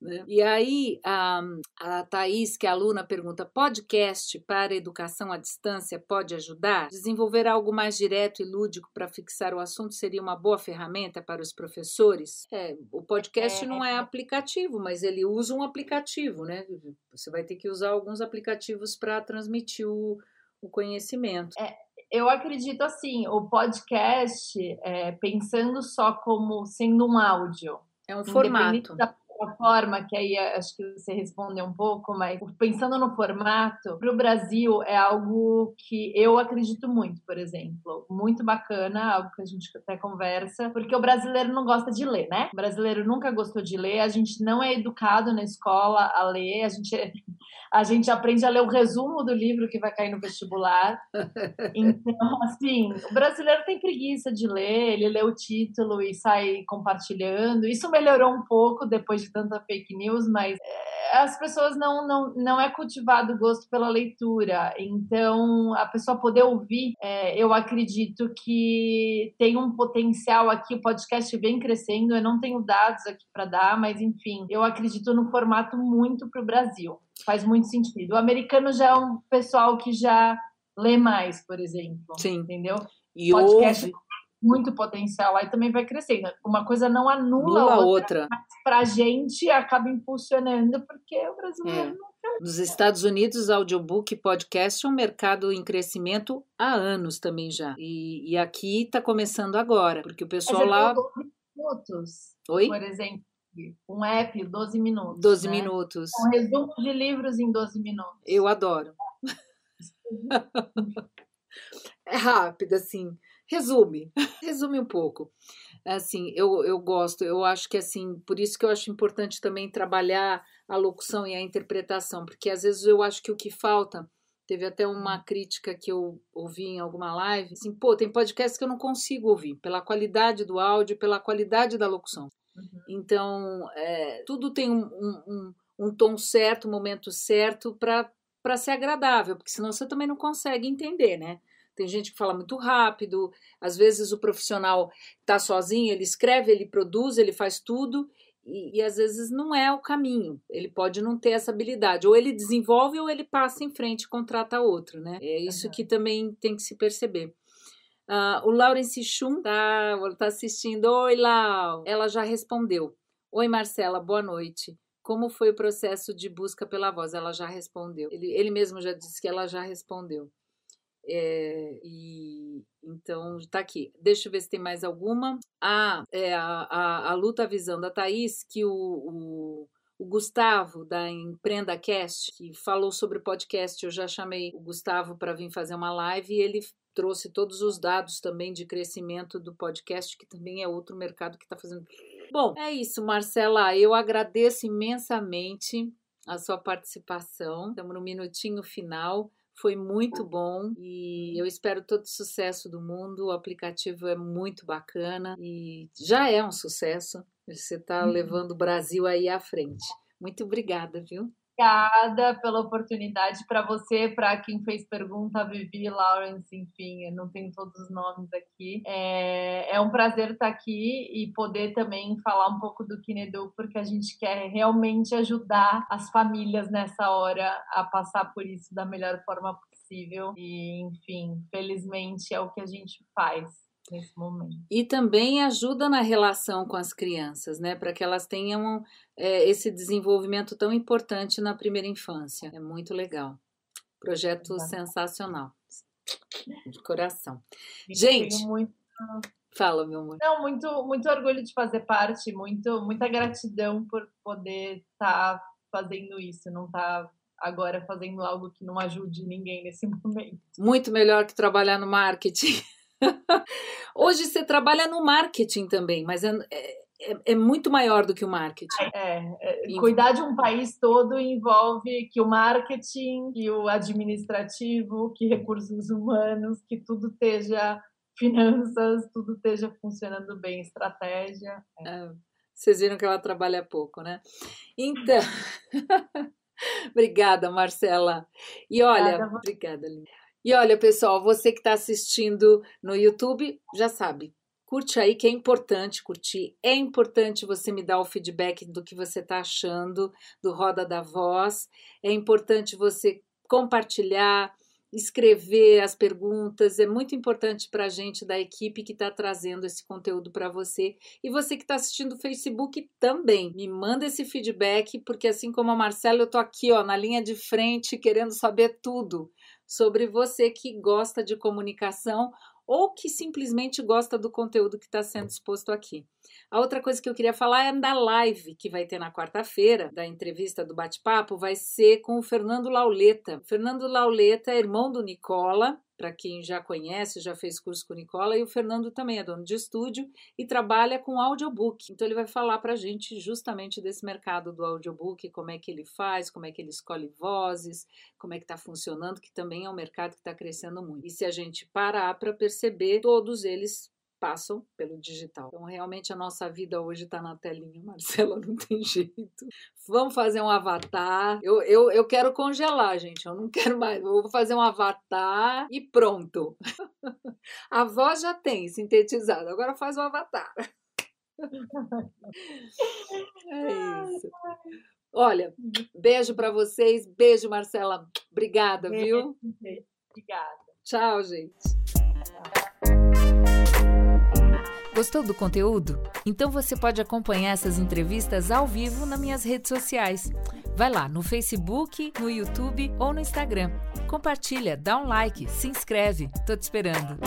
Né? E aí a, a Thaís, que é aluna, pergunta: podcast para educação à distância pode ajudar? Desenvolver algo mais direto e lúdico para fixar o assunto seria uma boa ferramenta para os professores? É, o podcast é, não é aplicativo, mas ele usa um aplicativo, né? Você vai ter que usar alguns aplicativos para transmitir o, o conhecimento. É, eu acredito assim, o podcast, é, pensando só como sendo um áudio. É um formato. Da forma, que aí acho que você respondeu um pouco, mas pensando no formato, para o Brasil é algo que eu acredito muito, por exemplo. Muito bacana, algo que a gente até conversa, porque o brasileiro não gosta de ler, né? O brasileiro nunca gostou de ler, a gente não é educado na escola a ler, a gente, <laughs> a gente aprende a ler o resumo do livro que vai cair no vestibular. Então, assim, o brasileiro tem preguiça de ler, ele lê o título e sai compartilhando. Isso melhorou um pouco depois de tanta fake news, mas é, as pessoas não, não, não é cultivado o gosto pela leitura. Então, a pessoa poder ouvir, é, eu acredito que tem um potencial aqui. O podcast vem crescendo, eu não tenho dados aqui para dar, mas enfim, eu acredito no formato muito para o Brasil. Faz muito sentido. O americano já é um pessoal que já lê mais, por exemplo. Sim. Entendeu? E podcast ouve muito potencial, aí também vai crescendo. Uma coisa não anula a outra, outra. mas para a gente acaba impulsionando, porque o brasileiro é. não quer. Nos Estados Unidos, audiobook e podcast é um mercado em crescimento há anos também já. E, e aqui está começando agora, porque o pessoal lá. 12 minutos, Oi? por exemplo. Um app, 12 minutos. 12 né? minutos. Um resumo de livros em 12 minutos. Eu adoro. <laughs> <laughs> é rápido, assim resume, resume um pouco. Assim, eu, eu gosto, eu acho que assim, por isso que eu acho importante também trabalhar a locução e a interpretação, porque às vezes eu acho que o que falta, teve até uma hum. crítica que eu ouvi em alguma live, assim, pô, tem podcast que eu não consigo ouvir, pela qualidade do áudio, pela qualidade da locução. Uhum. Então, é, tudo tem um, um, um, tom certo, um momento certo para ser agradável, porque senão você também não consegue entender, né? Tem gente que fala muito rápido, às vezes o profissional está sozinho, ele escreve, ele produz, ele faz tudo e, e, às vezes não é o caminho. Ele pode não ter essa habilidade. Ou ele desenvolve ou ele passa em frente e contrata outro, né? É isso uhum. que também tem que se perceber. Uh, o Laurence Chum tá, tá assistindo. Oi, Lau. Ela já respondeu. Oi, Marcela, boa noite. Como foi o processo de busca pela voz? Ela já respondeu. Ele, ele mesmo já disse que ela já respondeu. É, e então tá aqui. Deixa eu ver se tem mais alguma. Ah, é a, a, a luta visão da Thaís, que o, o, o Gustavo da Empreenda Cast, que falou sobre podcast, eu já chamei o Gustavo para vir fazer uma live e ele trouxe todos os dados também de crescimento do podcast, que também é outro mercado que está fazendo. Bom, é isso, Marcela. Eu agradeço imensamente a sua participação. Estamos no minutinho final. Foi muito bom e eu espero todo o sucesso do mundo. O aplicativo é muito bacana e já é um sucesso. Você está uhum. levando o Brasil aí à frente. Muito obrigada, viu? Obrigada pela oportunidade para você, para quem fez pergunta, Vivi, Lawrence, enfim, eu não tenho todos os nomes aqui. É, é um prazer estar aqui e poder também falar um pouco do Kinedu, porque a gente quer realmente ajudar as famílias nessa hora a passar por isso da melhor forma possível. E, enfim, felizmente é o que a gente faz nesse momento. E também ajuda na relação com as crianças, né? Para que elas tenham é, esse desenvolvimento tão importante na primeira infância. É muito legal. Projeto sensacional. De coração. Gente. Muito... Fala, meu amor. Não, muito, muito orgulho de fazer parte, muito, muita gratidão por poder estar tá fazendo isso, não estar tá agora fazendo algo que não ajude ninguém nesse <laughs> momento. Muito melhor que trabalhar no marketing. <laughs> Hoje você trabalha no marketing também, mas é, é, é, muito maior do que o marketing. É, é, cuidar de um país todo envolve que o marketing, que o administrativo, que recursos humanos, que tudo esteja <laughs> finanças, tudo esteja funcionando bem, estratégia. É. É, vocês viram que ela trabalha pouco, né? Então, <laughs> obrigada, Marcela. E olha, obrigada, obrigada Linda. E olha, pessoal, você que está assistindo no YouTube, já sabe, curte aí que é importante curtir. É importante você me dar o feedback do que você está achando do Roda da Voz. É importante você compartilhar, escrever as perguntas. É muito importante para a gente da equipe que está trazendo esse conteúdo para você. E você que está assistindo o Facebook também. Me manda esse feedback, porque assim como a Marcela, eu estou aqui ó, na linha de frente querendo saber tudo sobre você que gosta de comunicação ou que simplesmente gosta do conteúdo que está sendo exposto aqui. A outra coisa que eu queria falar é da live que vai ter na quarta-feira, da entrevista do bate-papo, vai ser com o Fernando Lauleta. O Fernando Lauleta é irmão do Nicola, para quem já conhece, já fez curso com o Nicola, e o Fernando também é dono de estúdio e trabalha com audiobook. Então ele vai falar para a gente justamente desse mercado do audiobook, como é que ele faz, como é que ele escolhe vozes, como é que está funcionando, que também é um mercado que está crescendo muito. E se a gente parar para perceber, todos eles passam pelo digital. Então, realmente, a nossa vida hoje está na telinha, <laughs> Marcela, não tem jeito. Vamos fazer um avatar. Eu, eu, eu quero congelar, gente, eu não quero mais. Eu vou fazer um avatar e pronto. <laughs> A voz já tem sintetizada, agora faz o avatar. <laughs> É isso. Olha, beijo para vocês. Beijo, Marcela. Obrigada, viu? Obrigada. Tchau, gente. Gostou do conteúdo? Então você pode acompanhar essas entrevistas ao vivo nas minhas redes sociais. Vai lá no Facebook, no YouTube ou no Instagram. Compartilha, dá um like, se inscreve. Tô te esperando.